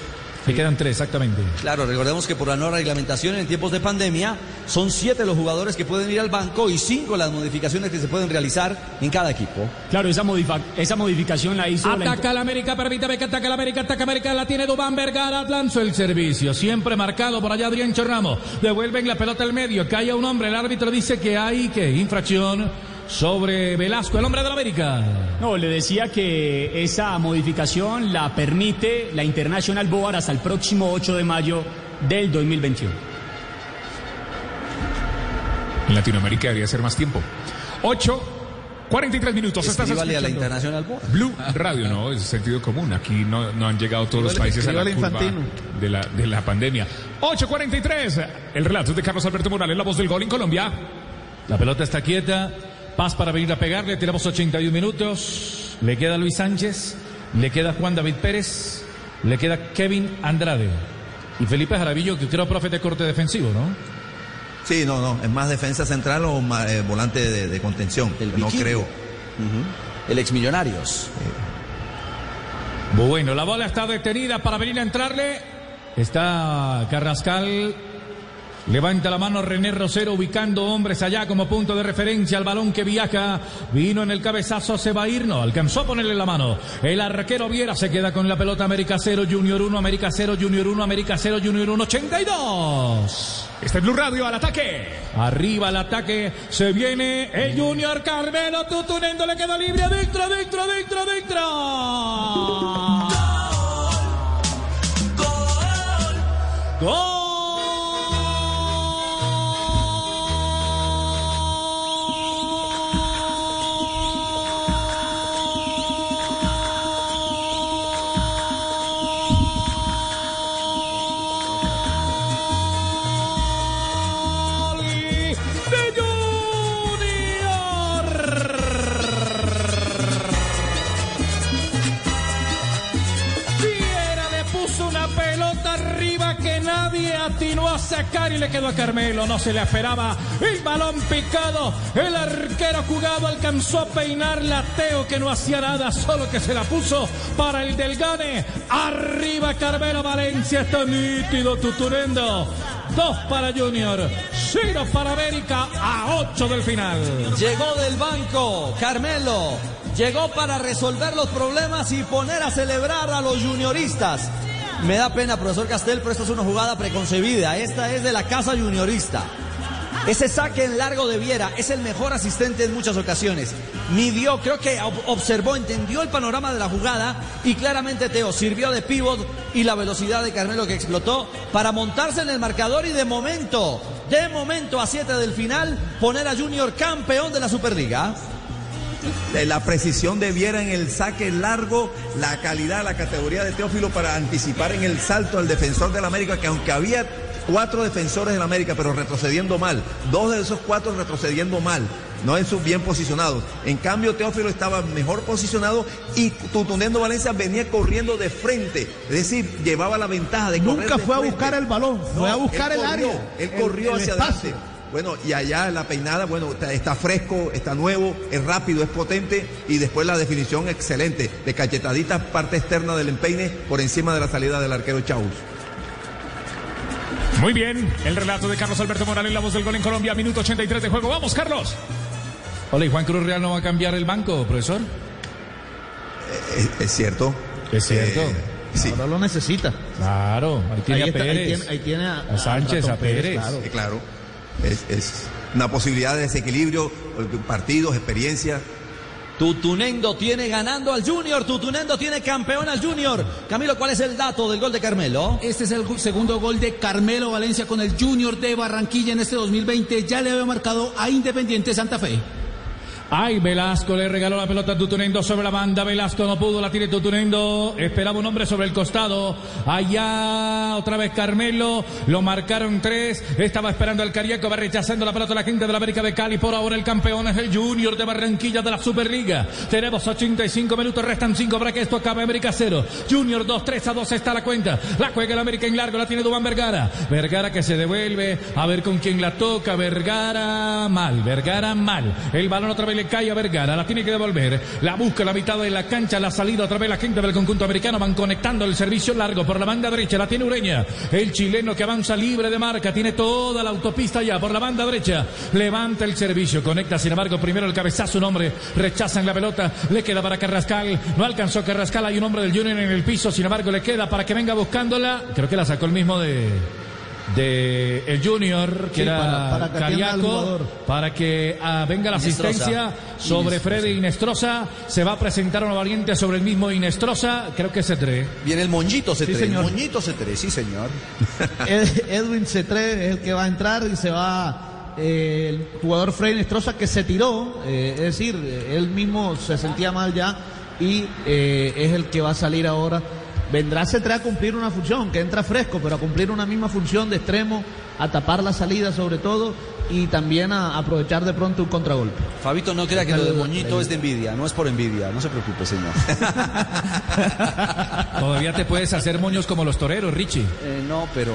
Speaker 3: Le quedan tres, exactamente.
Speaker 2: Claro, recordemos que por la nueva reglamentación en tiempos de pandemia son siete los jugadores que pueden ir al banco y cinco las modificaciones que se pueden realizar en cada equipo.
Speaker 5: Claro, esa, modificación la hizo. la
Speaker 3: Ataca la América, permítame que ataque la América, ataca América, la tiene Dubán Vergara, lanzó el servicio, siempre marcado por allá Adrián Chorramo, devuelven la pelota al medio, cae un hombre, el árbitro dice que hay que infracción sobre Velasco, el hombre de la América.
Speaker 5: No, le decía que esa modificación la permite la International Board hasta el próximo 8 de mayo del 2021.
Speaker 11: En Latinoamérica debería ser más tiempo. 8, 43 minutos. Estás
Speaker 2: Escríbale a la
Speaker 11: escuchando.
Speaker 2: Internacional Board.
Speaker 11: Blue Radio, no, es sentido común. Aquí no, no han llegado todos los países a la curva
Speaker 8: Infantino.
Speaker 11: de la, de la pandemia. 8.43. El relato es de Carlos Alberto Morales, la voz del gol en Colombia.
Speaker 3: La pelota está quieta, Paz para venir a pegarle, tenemos 81 minutos, le queda Luis Sánchez, le queda Juan David Pérez, le queda Kevin Andrade y Felipe Jaravillo, que creo profe de corte defensivo, ¿no?
Speaker 1: Sí, no, no, es más defensa central o ma- eh, volante de, de contención,
Speaker 2: El
Speaker 1: no creo.
Speaker 2: el ex Millonarios.
Speaker 3: Bueno, la bola está detenida para venir a entrarle. Está Carrascal. Levanta la mano René Rosero ubicando hombres allá como punto de referencia al balón que viaja. Vino en el cabezazo, se va a ir, no, alcanzó a ponerle la mano. El arquero Viera se queda con la pelota América 0, Junior 1, América 0, Junior 1, América 0, Junior 1, 82.
Speaker 11: Este es Blue Radio al ataque.
Speaker 3: Arriba el ataque, se viene el Junior Carmelo Tutunendo, le queda libre adentro, adentro, adentro, adentro. No se le esperaba el balón picado. El arquero jugado alcanzó a peinar la Teo que no hacía nada, solo que se la puso para el del Gane. Arriba Carmelo Valencia, está nítido Tutunendo. Dos para Junior, cero para América a ocho del final.
Speaker 2: Llegó del banco Carmelo. Llegó para resolver los problemas y poner a celebrar a los junioristas. Me da pena, profesor Castel, pero esta es una jugada preconcebida. Esta es de la casa juniorista. Ese saque en largo de Viera es el mejor asistente en muchas ocasiones. Midió, creo que ob- observó, entendió el panorama de la jugada y claramente Teo sirvió de pivot y la velocidad de Carmelo que explotó para montarse en el marcador y de momento, de momento a 7 del final, poner a Junior campeón de la Superliga.
Speaker 1: La precisión de Viera en el saque largo, la calidad, la categoría de Teófilo para anticipar en el salto al defensor del América, que aunque había cuatro defensores del América, pero retrocediendo mal, dos de esos cuatro retrocediendo mal, no en sus bien posicionados. En cambio, Teófilo estaba mejor posicionado y Tutunendo Valencia venía corriendo de frente, es decir, llevaba la ventaja de correr
Speaker 8: Nunca
Speaker 1: de
Speaker 8: fue a buscar el balón, fue a
Speaker 1: No,
Speaker 8: buscar el
Speaker 1: corrió,
Speaker 8: área.
Speaker 1: Él
Speaker 8: el-
Speaker 1: corrió
Speaker 8: el
Speaker 1: hacia
Speaker 8: espacio.
Speaker 1: adelante. Bueno, y allá la peinada, bueno, está, está fresco, está nuevo, es rápido, es potente y después la definición excelente de cachetadita parte externa del empeine por encima de la salida del arquero Chaus.
Speaker 11: Muy bien, el relato de Carlos Alberto Morales, la voz del gol en Colombia, minuto 83 de juego. Vamos, Carlos.
Speaker 3: Hola, ¿y Juan Cruz Real no va a cambiar el banco, profesor?
Speaker 1: Es, es cierto.
Speaker 3: Es cierto.
Speaker 1: Eh, sí.
Speaker 8: Ahora lo necesita.
Speaker 3: Claro, ahí tiene
Speaker 8: Ahí
Speaker 3: a
Speaker 8: está, ahí
Speaker 3: Pérez.
Speaker 8: tiene, ahí tiene a,
Speaker 3: A Sánchez, a Pérez.
Speaker 8: claro.
Speaker 1: Claro. Es, es una posibilidad de desequilibrio, partidos, experiencia.
Speaker 2: Tutunendo tiene ganando al Junior, Tutunendo tiene campeón al Junior. Camilo, ¿cuál es el dato del gol de Carmelo?
Speaker 6: Este es el gu- segundo gol de Carmelo Valencia con el Junior de Barranquilla en este 2020. Ya le había marcado a Independiente Santa Fe.
Speaker 3: Ay, Velasco le regaló la pelota a Tutunendo sobre la banda. Velasco no pudo, la tiene Tutunendo. Esperaba un hombre sobre el costado. Allá otra vez Carmelo. Lo marcaron tres. Estaba esperando al Cariaco. Va rechazando la pelota la gente de la América de Cali. Por ahora el campeón es el Junior de Barranquilla de la Superliga. Tenemos 85 minutos, restan 5 para que esto acabe. América 0. Junior 2, 3 a 2 está la cuenta. La juega el América en largo. La tiene Dubán Vergara. Vergara que se devuelve. A ver con quién la toca. Vergara mal. Vergara mal. El balón otra vez le cae a Vergara, la tiene que devolver, la busca la mitad de la cancha, la salida otra vez la gente del conjunto americano, van conectando el servicio largo por la banda derecha, la tiene Ureña, el chileno que avanza libre de marca, tiene toda la autopista ya por la banda derecha, levanta el servicio, conecta sin embargo primero el cabezazo, un hombre, rechazan la pelota, le queda para Carrascal, no alcanzó Carrascal, hay un hombre del Junior en el piso, sin embargo le queda para que venga buscándola, creo que la sacó el mismo de de el Junior, que
Speaker 8: Sí,
Speaker 3: era
Speaker 8: para- para
Speaker 3: Cariaco, para que ah, venga la
Speaker 2: Inestrosa.
Speaker 3: asistencia sobre Freddy Inestrosa. Se va a presentar una variante sobre el mismo Inestrosa. Creo que se trae.
Speaker 2: Viene el Moñito C3.
Speaker 8: Sí, señor.
Speaker 2: Moñito C3, sí, señor.
Speaker 8: Ed- Edwin Cetré es el que va a entrar y se va eh, el jugador Freddy Nestroza que se tiró, eh, es decir, él mismo se sentía mal ya y eh, es el que va a salir ahora. Vendrá Cetré a cumplir una función, que entra fresco, pero a cumplir una misma función de extremo, a tapar la salida sobre todo y también a aprovechar de pronto un contragolpe.
Speaker 2: Fabito, no crea que lo de Moñito es de envidia. No es por envidia. No se preocupe, señor.
Speaker 3: Todavía te puedes hacer moños como los toreros, Richie.
Speaker 2: Eh, no, pero.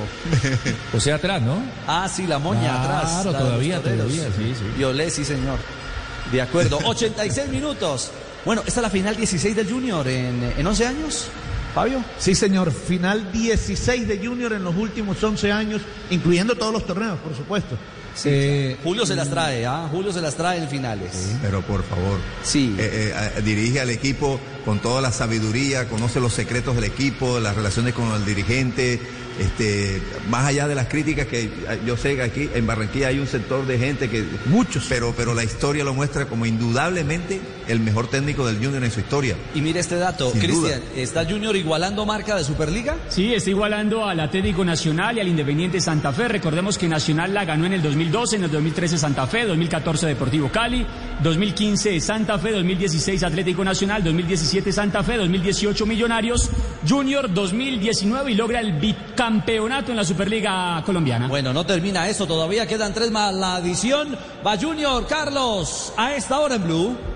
Speaker 3: O sea, atrás, ¿no?
Speaker 2: Ah, sí, la moña
Speaker 3: Claro,
Speaker 2: atrás. los
Speaker 3: todavía,
Speaker 2: toreros.
Speaker 3: todavía, sí, sí.
Speaker 2: Violet, sí, señor. De acuerdo. 86 minutos. Bueno, esta es la final 16 del Junior en, en 11 años. Fabio.
Speaker 8: Sí, señor. Final 16 de Junior en los últimos 11 años, incluyendo todos los torneos, por supuesto.
Speaker 2: Eh, Julio se las trae, ¿ah? Julio se las trae en finales.
Speaker 1: Pero por favor,
Speaker 2: Sí.
Speaker 1: eh, eh, dirige al equipo con toda la sabiduría, conoce los secretos del equipo, las relaciones con el dirigente, este, más allá de las críticas que yo sé que aquí en Barranquilla hay un sector de gente que muchos, pero pero la historia lo muestra como indudablemente el mejor técnico del Junior en su historia.
Speaker 2: Y mire este dato, Cristian, ¿está Junior igualando marca de Superliga?
Speaker 5: Sí, está igualando al Atlético Nacional y al Independiente Santa Fe. Recordemos que Nacional la ganó en el 2012, en el 2013 Santa Fe, 2014 Deportivo Cali, 2015 Santa Fe, 2016 Atlético Nacional, 2017 Santa Fe, 2018 Millonarios, Junior 2019 y logra el bicampeonato en la Superliga colombiana.
Speaker 2: Bueno, no termina eso, todavía quedan tres más la adición. Va Junior, Carlos, a esta hora en Blue.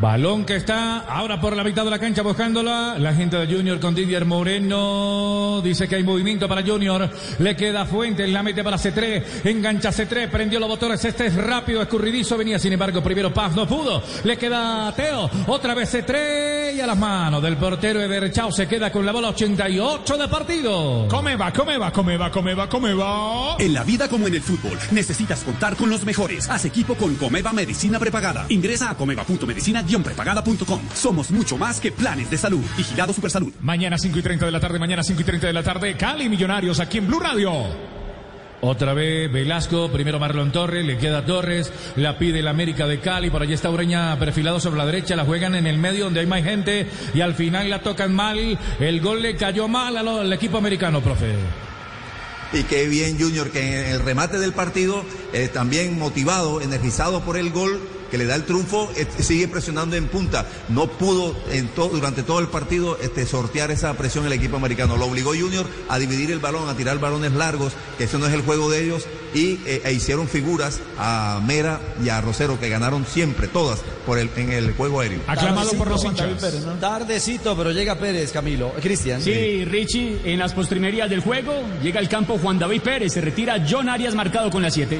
Speaker 3: Balón que está ahora por la mitad de la cancha buscándola. La gente de Junior con Didier Moreno. Dice que hay movimiento para Junior. Le queda Fuentes, la mete para C3. Engancha C3, prendió los botones. Este es rápido, escurridizo. Venía sin embargo primero Paz, no pudo. Le queda Teo. Otra vez C3 y a las manos del portero Everchao. Se queda con la bola 88 de partido.
Speaker 11: Comeba, comeba, comeba, comeba, comeba.
Speaker 7: En la vida como en el fútbol, necesitas contar con los mejores. Haz equipo con Comeva Medicina Prepagada. Ingresa a Somos mucho más que planes de salud. Vigilado Supersalud.
Speaker 11: Mañana 5 y 30 de la tarde, mañana 5 y 30 de la tarde, Cali Millonarios aquí en Blue Radio.
Speaker 3: Otra vez Velasco, primero Marlon Torres, le queda Torres, la pide el América de Cali, por allí está Ureña perfilado sobre la derecha, la juegan en el medio donde hay más gente y al final la tocan mal, el gol le cayó mal al, equipo americano, profe.
Speaker 1: Y qué bien Junior que en el remate del partido, también motivado, energizado por el gol que le da el triunfo, eh, sigue presionando en punta. No pudo en to- durante todo el partido este, sortear esa presión el equipo americano. Lo obligó Junior a dividir el balón, a tirar balones largos, que ese no es el juego de ellos, y eh, e hicieron figuras a Mera y a Rosero, que ganaron siempre, todas, por el, en el juego aéreo.
Speaker 11: Aclamado por los
Speaker 2: Juan David
Speaker 11: hinchas.
Speaker 2: Pérez, ¿no? Tardecito, pero llega Pérez, Camilo. Cristian.
Speaker 5: Sí, Richie, en las postrimerías del juego llega al campo Juan David Pérez, se retira John Arias marcado con la 7.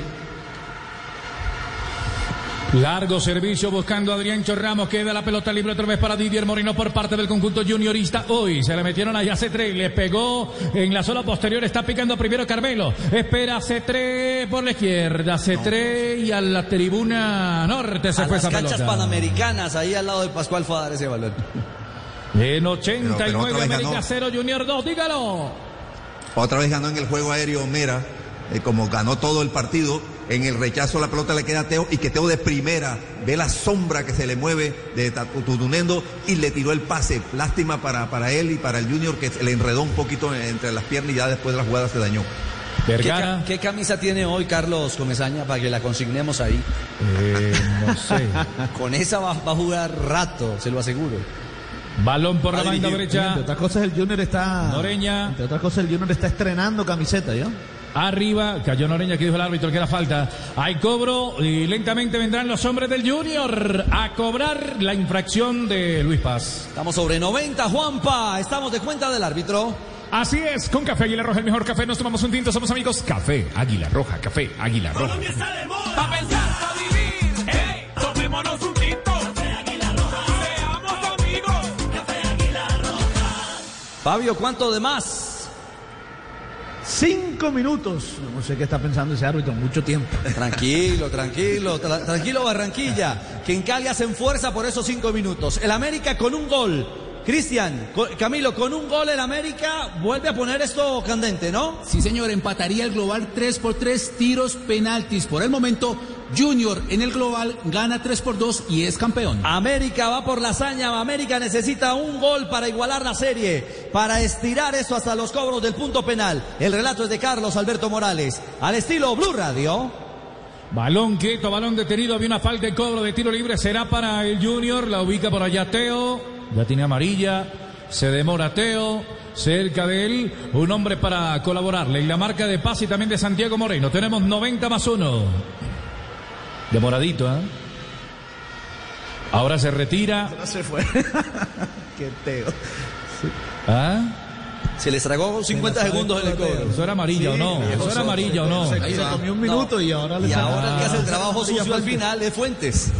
Speaker 3: Largo servicio buscando a Adrián Ramos. Queda la pelota libre otra vez para Didier Moreno por parte del conjunto juniorista. Hoy se le metieron a C3. Le pegó en la zona posterior. Está picando primero Carmelo. Espera C3 por la izquierda. C3 y a la tribuna norte se
Speaker 2: a
Speaker 3: fue
Speaker 2: las
Speaker 3: esa
Speaker 2: canchas
Speaker 3: pelota.
Speaker 2: panamericanas, ahí al lado de Pascual fue a dar ese balón.
Speaker 3: En 89
Speaker 1: Pero-
Speaker 3: América
Speaker 1: ganó.
Speaker 3: 0 Junior 2. Dígalo.
Speaker 1: Otra vez ganó en el juego aéreo Mera, eh, como ganó todo el partido. En el rechazo la pelota le queda a Teo y que Teo de primera ve la sombra que se le mueve de Tatu- Tudunendo y le tiró el pase. Lástima para, para él y para el Junior que se le enredó un poquito entre las piernas y ya después de la jugada se dañó.
Speaker 2: ¿Qué,
Speaker 3: Vergara.
Speaker 2: ca- qué camisa tiene hoy Carlos Comesaña para que la consignemos ahí?
Speaker 3: Eh, no sé.
Speaker 2: Con esa va, va a jugar rato, se lo aseguro.
Speaker 3: Balón por la banda derecha.
Speaker 8: Entre otras cosas, el Junior está.
Speaker 3: Noreña.
Speaker 8: Entre otras cosas, el Junior está estrenando camiseta, ¿ya?
Speaker 3: Arriba, cayó Noreña, que dijo el árbitro que era falta. Hay cobro y lentamente vendrán los hombres del Junior a cobrar la infracción de Luis Paz.
Speaker 2: Estamos sobre 90, Juanpa. Estamos de cuenta del árbitro.
Speaker 11: Así es, con Café Águila Roja, el mejor café, nos tomamos un tinto, somos amigos. Café Águila Roja, Café Águila Roja.
Speaker 10: Colombia está de moda.
Speaker 9: Pa' pensar, pa' vivir. Hey, tomémonos un tinto. Seamos amigos.
Speaker 2: Fabio, ¿cuánto de más?
Speaker 8: Cinco minutos. No sé qué está pensando ese árbitro, mucho tiempo.
Speaker 2: Tranquilo, tranquilo, tra- tranquilo Barranquilla, que en Cali hacen fuerza por esos cinco minutos. El América con un gol. Cristian, Camilo, con un gol el América vuelve a poner esto candente, ¿no?
Speaker 6: Sí, señor, empataría el global 3 por 3 tiros penaltis. Por el momento, Junior en el global gana 3 por 2 y es campeón.
Speaker 2: América va por la hazaña, América necesita un gol para igualar la serie, para estirar esto hasta los cobros del punto penal. El relato es de Carlos Alberto Morales, al estilo Blue Radio.
Speaker 3: Balón quieto, balón detenido, había una falta de cobro de tiro libre, será para el Junior, la ubica por allá Teo, ya tiene amarilla, se demora Teo, cerca de él, un hombre para colaborarle, y la marca de paz y también de Santiago Moreno, tenemos 90 más 1. Demoradito, ¿eh? Ahora se retira.
Speaker 8: No se fue. Qué teo.
Speaker 3: ¿Ah?
Speaker 2: Se les tragó 50 segundos en el cobro.
Speaker 3: ¿Eso era amarilla o no? ¿Eso era amarilla o no?
Speaker 8: Se, se comió un minuto y ahora le
Speaker 2: Y ahora el que hace el trabajo sucio al final es Fuentes.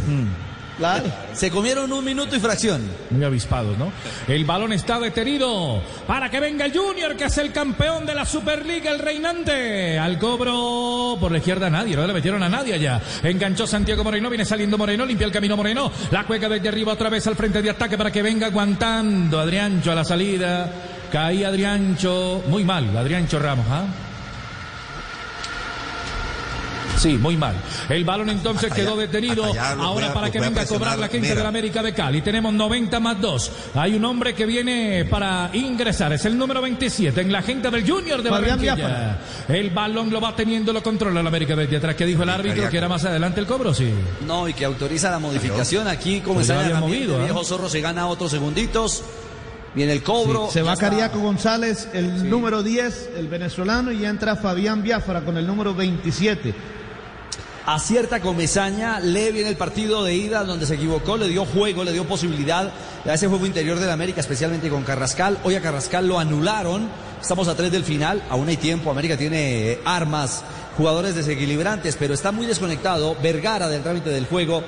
Speaker 2: Se comieron un minuto y fracción.
Speaker 3: Muy avispados, ¿no? El balón está detenido para que venga el Junior, que es el campeón de la Superliga, el reinante. Al cobro por la izquierda nadie, no le metieron a nadie allá. Enganchó Santiago Moreno, viene saliendo Moreno, limpia el camino Moreno. La cueca desde arriba otra vez al frente de ataque para que venga aguantando Adriancho a la salida. Caía Adriancho, muy mal, Adriancho Ramos, ¿ah? Sí, muy mal. El balón entonces quedó detenido. Ahora para que venga a cobrar la gente
Speaker 1: Mira.
Speaker 3: del América de Cali. Tenemos 90 más 2. Hay un hombre que viene para ingresar. Es el número 27 en la gente del Junior de Barranquilla. El balón lo va teniendo, lo controla el América desde atrás. ¿Qué dijo el árbitro? Que era más adelante el cobro, sí.
Speaker 2: No, y que autoriza la modificación. Aquí, como
Speaker 3: Pues movido,
Speaker 2: el
Speaker 3: ¿eh?
Speaker 2: viejo zorro se gana otros segunditos. Viene el cobro.
Speaker 8: Se va
Speaker 2: está.
Speaker 8: Cariaco González, el número 10, el venezolano, y entra Fabián Biafara con el número 27.
Speaker 2: Acierta Comesaña, lee bien el partido de ida donde se equivocó, le dio juego, le dio posibilidad a ese juego interior del América, especialmente con Carrascal. Hoy a Carrascal lo anularon, estamos a tres del final, aún hay tiempo, América tiene eh, armas, jugadores desequilibrantes, pero está muy desconectado. Vergara del trámite del juego,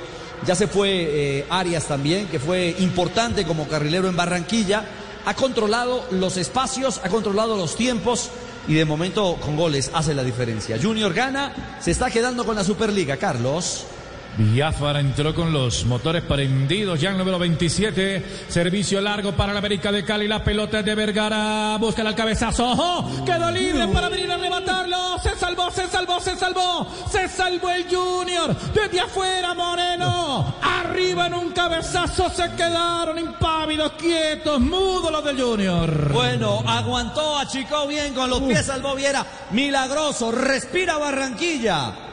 Speaker 2: ya se fue eh, Arias también, que fue importante como carrilero en Barranquilla. Ha controlado los espacios, ha controlado los tiempos y de momento con goles hace la diferencia. Junior gana, se está quedando con la Superliga, Carlos.
Speaker 3: Biafara entró con los motores prendidos, ya el número 27, servicio largo para la América de Cali, la pelota es de Vergara, busca el cabezazo, ¡Ojo! quedó libre para venir a arrebatarlo, se salvó, se salvó, se salvó, se salvó el Junior, desde afuera Moreno, arriba en un cabezazo. Se quedaron impávidos, quietos, mudos los del Junior.
Speaker 2: Bueno, aguantó, achicó bien con los pies, salvó Viera. Milagroso, respira Barranquilla.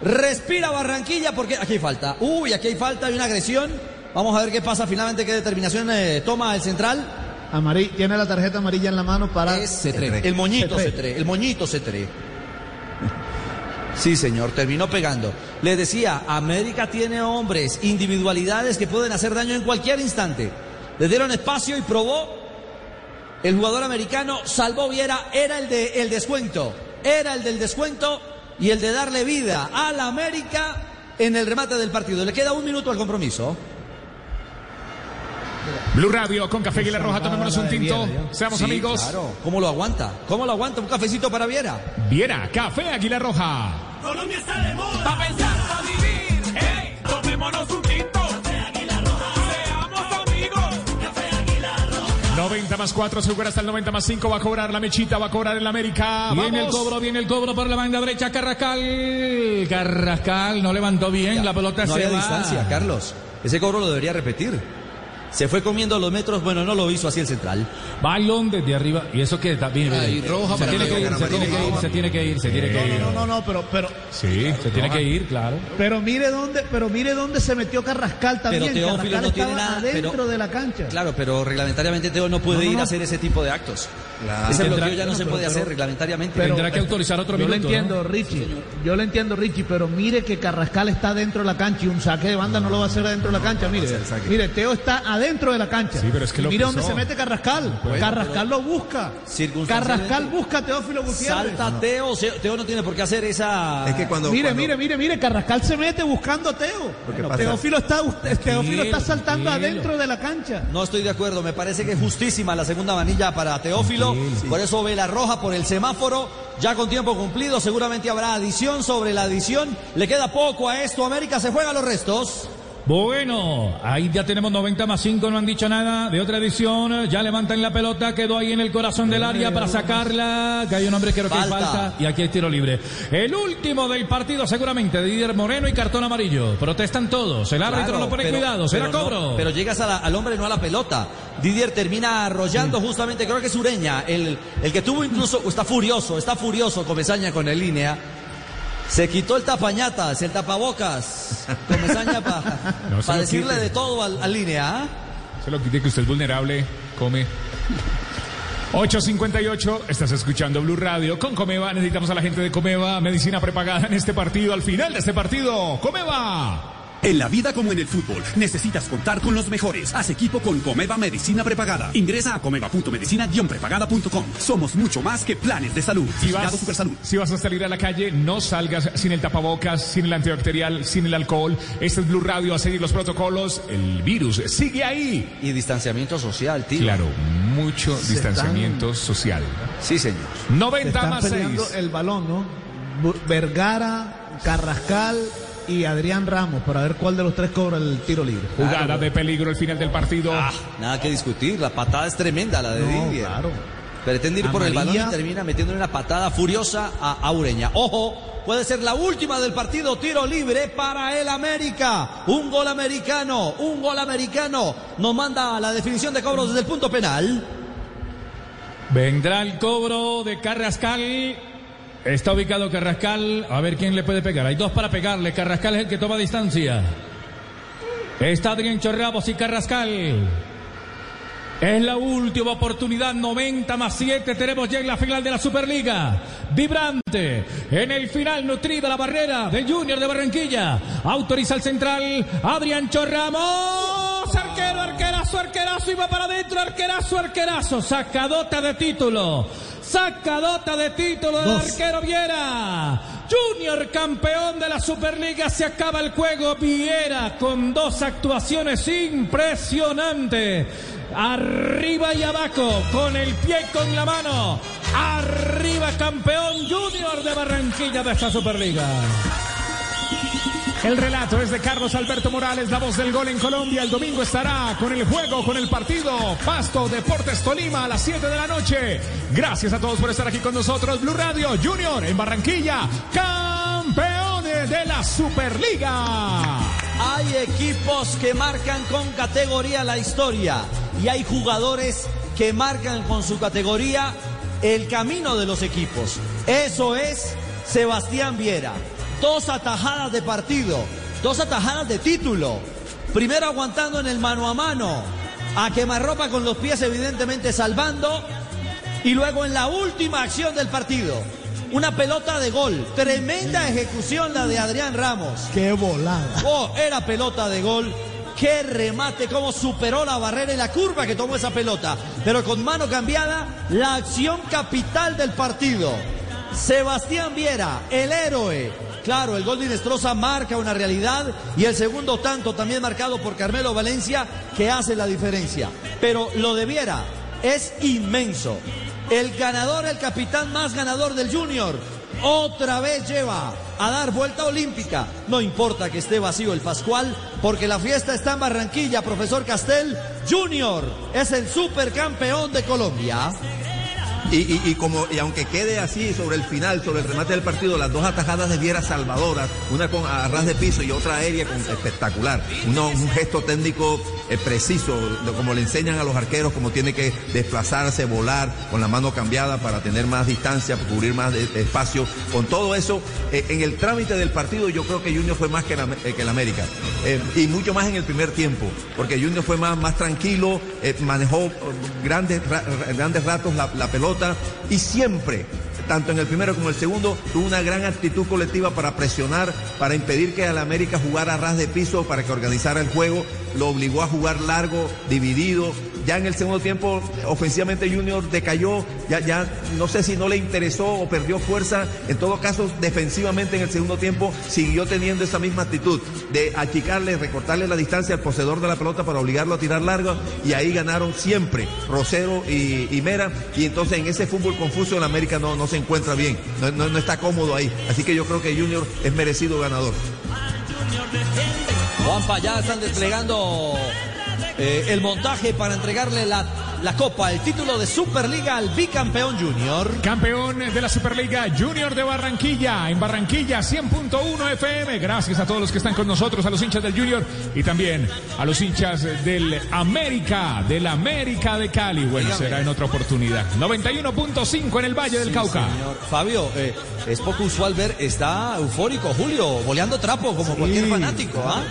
Speaker 2: Respira Barranquilla porque aquí hay falta. Uy, aquí hay falta, hay una agresión. Vamos a ver qué pasa finalmente, qué determinación eh, toma el central.
Speaker 8: Amari- tiene la tarjeta amarilla en la mano para.
Speaker 2: El moñito
Speaker 8: Cetré.
Speaker 2: Cetré. El moñito Cetré. Sí, señor, terminó pegando. Le decía, América tiene hombres, individualidades que pueden hacer daño en cualquier instante. Le dieron espacio y probó. El jugador americano salvó Viera, era el de el descuento. Era el del descuento y el de darle vida a la América en el remate del partido. Le queda un minuto al compromiso.
Speaker 11: Blue Radio con Café Aguilar Roja, tomémonos un tinto.
Speaker 8: Viera,
Speaker 11: Seamos
Speaker 2: Sí,
Speaker 11: amigos.
Speaker 2: Claro. ¿Cómo lo aguanta? ¿Cómo lo aguanta? Un cafecito para Viera.
Speaker 11: Viera, Café Aguilar Roja.
Speaker 10: Colombia está de moda.
Speaker 9: Pa' pensar, pa' vivir. Hey, tomémonos un tinto.
Speaker 11: 90 más 4, se jugará hasta el 90 más 5. Va a cobrar la mechita, va a cobrar el América.
Speaker 3: Viene el cobro, viene el cobro por la banda derecha, Carrascal. Carrascal no levantó bien, la pelota
Speaker 2: no
Speaker 3: se
Speaker 2: había
Speaker 3: va.
Speaker 2: distancia, Carlos. Ese cobro lo debería repetir. Se fue comiendo los metros, bueno, no lo hizo así el central.
Speaker 3: Balón desde arriba. Y eso que también.
Speaker 6: Roja
Speaker 3: se tiene que ir, se tiene que ir, se tiene que ir, se tiene que ir.
Speaker 8: No, no, no, pero, pero,
Speaker 3: Sí, se tiene que ir, claro.
Speaker 8: pero mire dónde, pero mire dónde se metió Carrascal también.
Speaker 2: Pero Teófilo
Speaker 8: Carrascal
Speaker 2: no tiene
Speaker 8: estaba
Speaker 2: nada,
Speaker 8: adentro
Speaker 2: pero-
Speaker 8: de la cancha.
Speaker 2: Claro, pero reglamentariamente Teo no puede
Speaker 8: No, no,
Speaker 2: ir a hacer ese tipo de actos.
Speaker 1: Claro.
Speaker 2: Ese
Speaker 3: Tendrá-
Speaker 2: bloqueo ya no se puede
Speaker 8: pero-
Speaker 2: hacer reglamentariamente.
Speaker 8: pero-
Speaker 3: Tendrá que autorizar otro
Speaker 8: Yo lo
Speaker 3: minuto. ¿no?
Speaker 8: entiendo, Richie. Yo lo entiendo, Richie, pero mire que Carrascal está dentro de la cancha y un saque de banda no lo va a hacer adentro de la cancha. Mire, mire, Teo está adentro de la cancha.
Speaker 11: Sí, pero es que
Speaker 8: Y
Speaker 11: lo
Speaker 8: mire
Speaker 11: pisó.
Speaker 8: dónde se mete Carrascal. Carrascal lo busca. Carrascal busca a Teófilo Gutiérrez.
Speaker 2: Salta Teo, Teo no tiene por qué hacer esa...
Speaker 1: Es que cuando.
Speaker 8: Mire,
Speaker 1: cuando-
Speaker 8: mire, mire, mire, Carrascal se mete buscando a Teo. Teófilo está, Teófilo está saltando
Speaker 3: tranquilo.
Speaker 8: adentro de la cancha.
Speaker 2: No estoy de acuerdo, me parece que es justísima la segunda manilla para Teófilo, por eso ve la roja por el semáforo, ya con tiempo cumplido, seguramente habrá adición sobre la adición, le queda poco a esto, América se juega los restos.
Speaker 3: Bueno, ahí ya tenemos 90 más 5, no han dicho nada de otra edición. Ya levantan la pelota, quedó ahí en el corazón del área para sacarla. Que hay un hombre que creo que
Speaker 2: Falta.
Speaker 3: falta. Y aquí hay tiro libre. El último del partido, seguramente, de Didier Moreno y cartón amarillo. Protestan todos. El árbitro
Speaker 2: Claro,
Speaker 3: lo pone
Speaker 2: pero-
Speaker 3: cuidado. Será
Speaker 2: no-
Speaker 3: cobro.
Speaker 2: pero llegas a la- al hombre, no a la pelota. Didier termina arrollando justamente, creo que es Ureña, el, el que tuvo incluso, está furioso, está furioso Comesaña con el línea. Se quitó el tapañatas, el tapabocas. Comesaña para
Speaker 11: No lo
Speaker 2: decirle
Speaker 11: quite.
Speaker 2: de todo al, al línea. ¿ah?
Speaker 11: Se lo quite que usted es vulnerable. Come. 8.58, estás escuchando Blue Radio con Comeva. Necesitamos a la gente de Comeva, medicina prepagada en este partido. Al final de este partido, Comeva.
Speaker 7: En la vida como en el fútbol, necesitas contar con los mejores. Haz equipo con Comeva Medicina Prepagada. Ingresa a comeva.medicina-prepagada.com. Somos mucho más que planes de salud.
Speaker 11: Si vas,
Speaker 7: Supersalud.
Speaker 11: si vas a salir a la calle, no salgas sin el tapabocas, sin el antibacterial, sin el alcohol. Este es Blue Radio a seguir los protocolos. El virus sigue ahí.
Speaker 2: Y distanciamiento social, tío.
Speaker 11: Claro, mucho
Speaker 8: Se
Speaker 11: distanciamiento social.
Speaker 2: Sí, señor.
Speaker 8: Se
Speaker 11: 90
Speaker 8: están
Speaker 11: más 6.
Speaker 8: peleando el balón, ¿no? Vergara, Carrascal y Adrián Ramos para ver cuál de los tres cobra el tiro libre.
Speaker 11: Jugada de peligro al final del partido.
Speaker 2: Ah, nada que discutir. La patada es tremenda, la de
Speaker 8: No,
Speaker 2: Didier.
Speaker 8: claro.
Speaker 2: Pretende ir por el balón y termina metiéndole una patada furiosa a Aureña. Ojo, puede ser la última del partido. Tiro libre para el América. Un gol americano, un gol americano. Nos manda a la definición de cobros desde el punto penal.
Speaker 3: Vendrá el cobro de Carrascal. Está ubicado Carrascal. A ver quién le puede pegar. Hay dos para pegarle. Carrascal es el que toma distancia. Está Adrián Chorrabos y Carrascal. Es la última oportunidad, 90 más 7. Tenemos ya en la final de la Superliga. Vibrante. En el final, nutrida la barrera del Junior de Barranquilla. Autoriza el central. Adrián Chorramos. Arquero, arquerazo, arquerazo. Va para adentro. Arquerazo, arquerazo. Sacadota de título. Sacadota de título del arquero Viera. Junior campeón de la Superliga. Se acaba el juego. Viera con dos actuaciones impresionantes. Arriba y abajo, con el pie y con la mano. Arriba campeón Junior de Barranquilla de esta Superliga.
Speaker 11: El relato es de Carlos Alberto Morales, la voz del gol en Colombia. El domingo estará con el juego, con el partido Pasto Deportes Tolima a las 7 de la noche. Gracias a todos por estar aquí con nosotros. Blue Radio Junior en Barranquilla, campeones de la Superliga.
Speaker 2: Hay equipos que marcan con categoría la historia y hay jugadores que marcan con su categoría el camino de los equipos. Eso es Sebastián Viera. Dos atajadas de partido, dos atajadas de título. Primero aguantando en el mano a mano, a quemarropa con los pies evidentemente salvando y luego en la última acción del partido. Una pelota de gol. Tremenda ejecución la de Adrián Ramos.
Speaker 8: Qué volada.
Speaker 2: Oh, era pelota de gol. Qué remate, cómo superó la barrera y la curva que tomó esa pelota. Pero con mano cambiada, la acción capital del partido. Sebastián Viera, el héroe. Claro, el gol de Inestrosa marca una realidad y el segundo tanto también marcado por Carmelo Valencia que hace la diferencia. Pero lo de Viera es inmenso. El ganador, el capitán más ganador del Junior, otra vez lleva a dar vuelta olímpica. No importa que esté vacío el Pascual, porque la fiesta está en Barranquilla, profesor Castel. Junior es el supercampeón de Colombia.
Speaker 1: Y, y- como, y aunque quede así sobre el final, sobre el remate del partido, las dos atajadas de Viera salvadoras, una con a ras de piso y otra aérea con espectacular. Un gesto técnico eh, preciso, como le enseñan a los arqueros, como tiene que desplazarse, volar, con la mano cambiada para tener más distancia, cubrir más espacio. Con todo eso, eh, en el trámite del partido, yo creo que Junior fue más que, la, el América. Eh, y mucho más en el primer tiempo, porque Junior fue más, más tranquilo, manejó grandes, ra- ra- grandes ratos la pelota y siempre, tanto en el primero como en el segundo, tuvo una gran actitud colectiva para presionar, para impedir que el América jugara a ras de piso, para que organizara el juego, lo obligó a jugar largo, dividido. Ya en el segundo tiempo, ofensivamente Junior decayó, ya, ya no sé si no le interesó o perdió fuerza. En todo caso, defensivamente en el segundo tiempo siguió teniendo esa misma actitud de achicarle, recortarle la distancia al poseedor de la pelota para obligarlo a tirar largo y ahí ganaron siempre Rosero y, y Mera y entonces en ese fútbol confuso el América no, no se encuentra bien, no, no- no está cómodo ahí. Así que yo creo que Junior es merecido ganador.
Speaker 2: Juanpa, ya están desplegando eh, el montaje para entregarle la, la copa, el título de Superliga al bicampeón Junior.
Speaker 11: Campeón de la Superliga Junior de Barranquilla, en Barranquilla 100.1 FM. Gracias a todos los que están con nosotros, a los hinchas del Junior y también a los hinchas del América, del América de Cali. Bueno,
Speaker 2: Dígame.
Speaker 11: será en otra oportunidad. 91.5 en el Valle del Cauca.
Speaker 2: señor. Fabio, eh, es poco usual ver, está eufórico Julio, boleando trapo como cualquier fanático, ¿ah?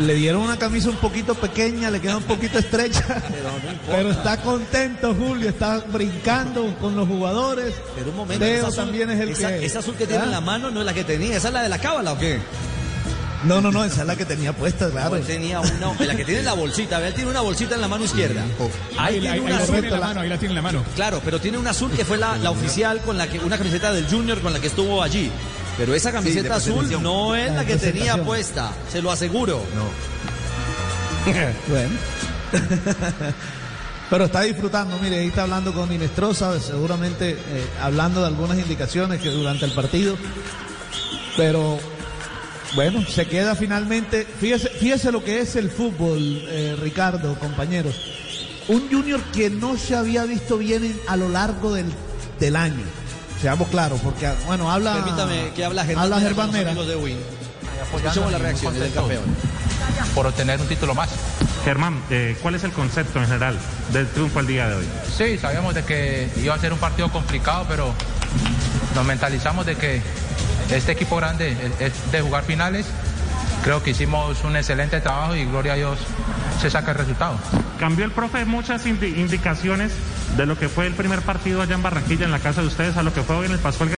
Speaker 8: Le dieron una camisa un poquito pequeña, le queda un poquito estrecha. Pero, está contento Julio, está brincando con los jugadores.
Speaker 2: Pero un momento, azul-
Speaker 8: también es el
Speaker 2: esa,
Speaker 8: que.
Speaker 2: esa azul que tiene
Speaker 8: ¿Ah?
Speaker 2: en la mano no es la que tenía, esa es la de la cábala o qué?
Speaker 8: No, no, no, esa es la que tenía puesta, claro.
Speaker 2: Él tenía una, la que tiene en la bolsita, ¿ve? él tiene una bolsita en la mano izquierda. Ahí
Speaker 11: Ahí,
Speaker 2: tiene
Speaker 11: ahí-
Speaker 2: una
Speaker 11: ahí la
Speaker 2: azul.
Speaker 11: tiene en la mano, ahí la tiene en la mano.
Speaker 2: Claro, pero tiene una azul que fue la, la oficial con la que, una camiseta del Junior con la que estuvo allí. Pero esa camiseta azul no es la que tenía puesta, se lo aseguro.
Speaker 8: Bueno. Pero está disfrutando, mire, ahí está hablando con Inestrosa, seguramente eh, hablando de algunas indicaciones que durante el partido. Pero bueno, se queda finalmente. Fíjese, fíjese lo que es el fútbol, eh, Ricardo, compañeros. Un Junior que no se había visto bien en- a lo largo del, del año. Seamos claros, porque bueno, habla.
Speaker 2: Permítame que habla Germán
Speaker 8: Habla Germán
Speaker 2: de Win. Escuchemos la reacción del campeón.
Speaker 12: por obtener un título más.
Speaker 13: Germán, eh, ¿cuál es el concepto en general del triunfo al día de hoy?
Speaker 12: Sí, sabíamos de que iba a ser un partido complicado, pero nos mentalizamos de que este equipo grande es de jugar finales. Creo que hicimos un excelente trabajo y gloria a Dios se saca el resultado.
Speaker 13: Cambió el profe muchas indi- indicaciones de lo que fue el primer partido allá en Barranquilla, en la casa de ustedes, a lo que fue hoy en el Pascual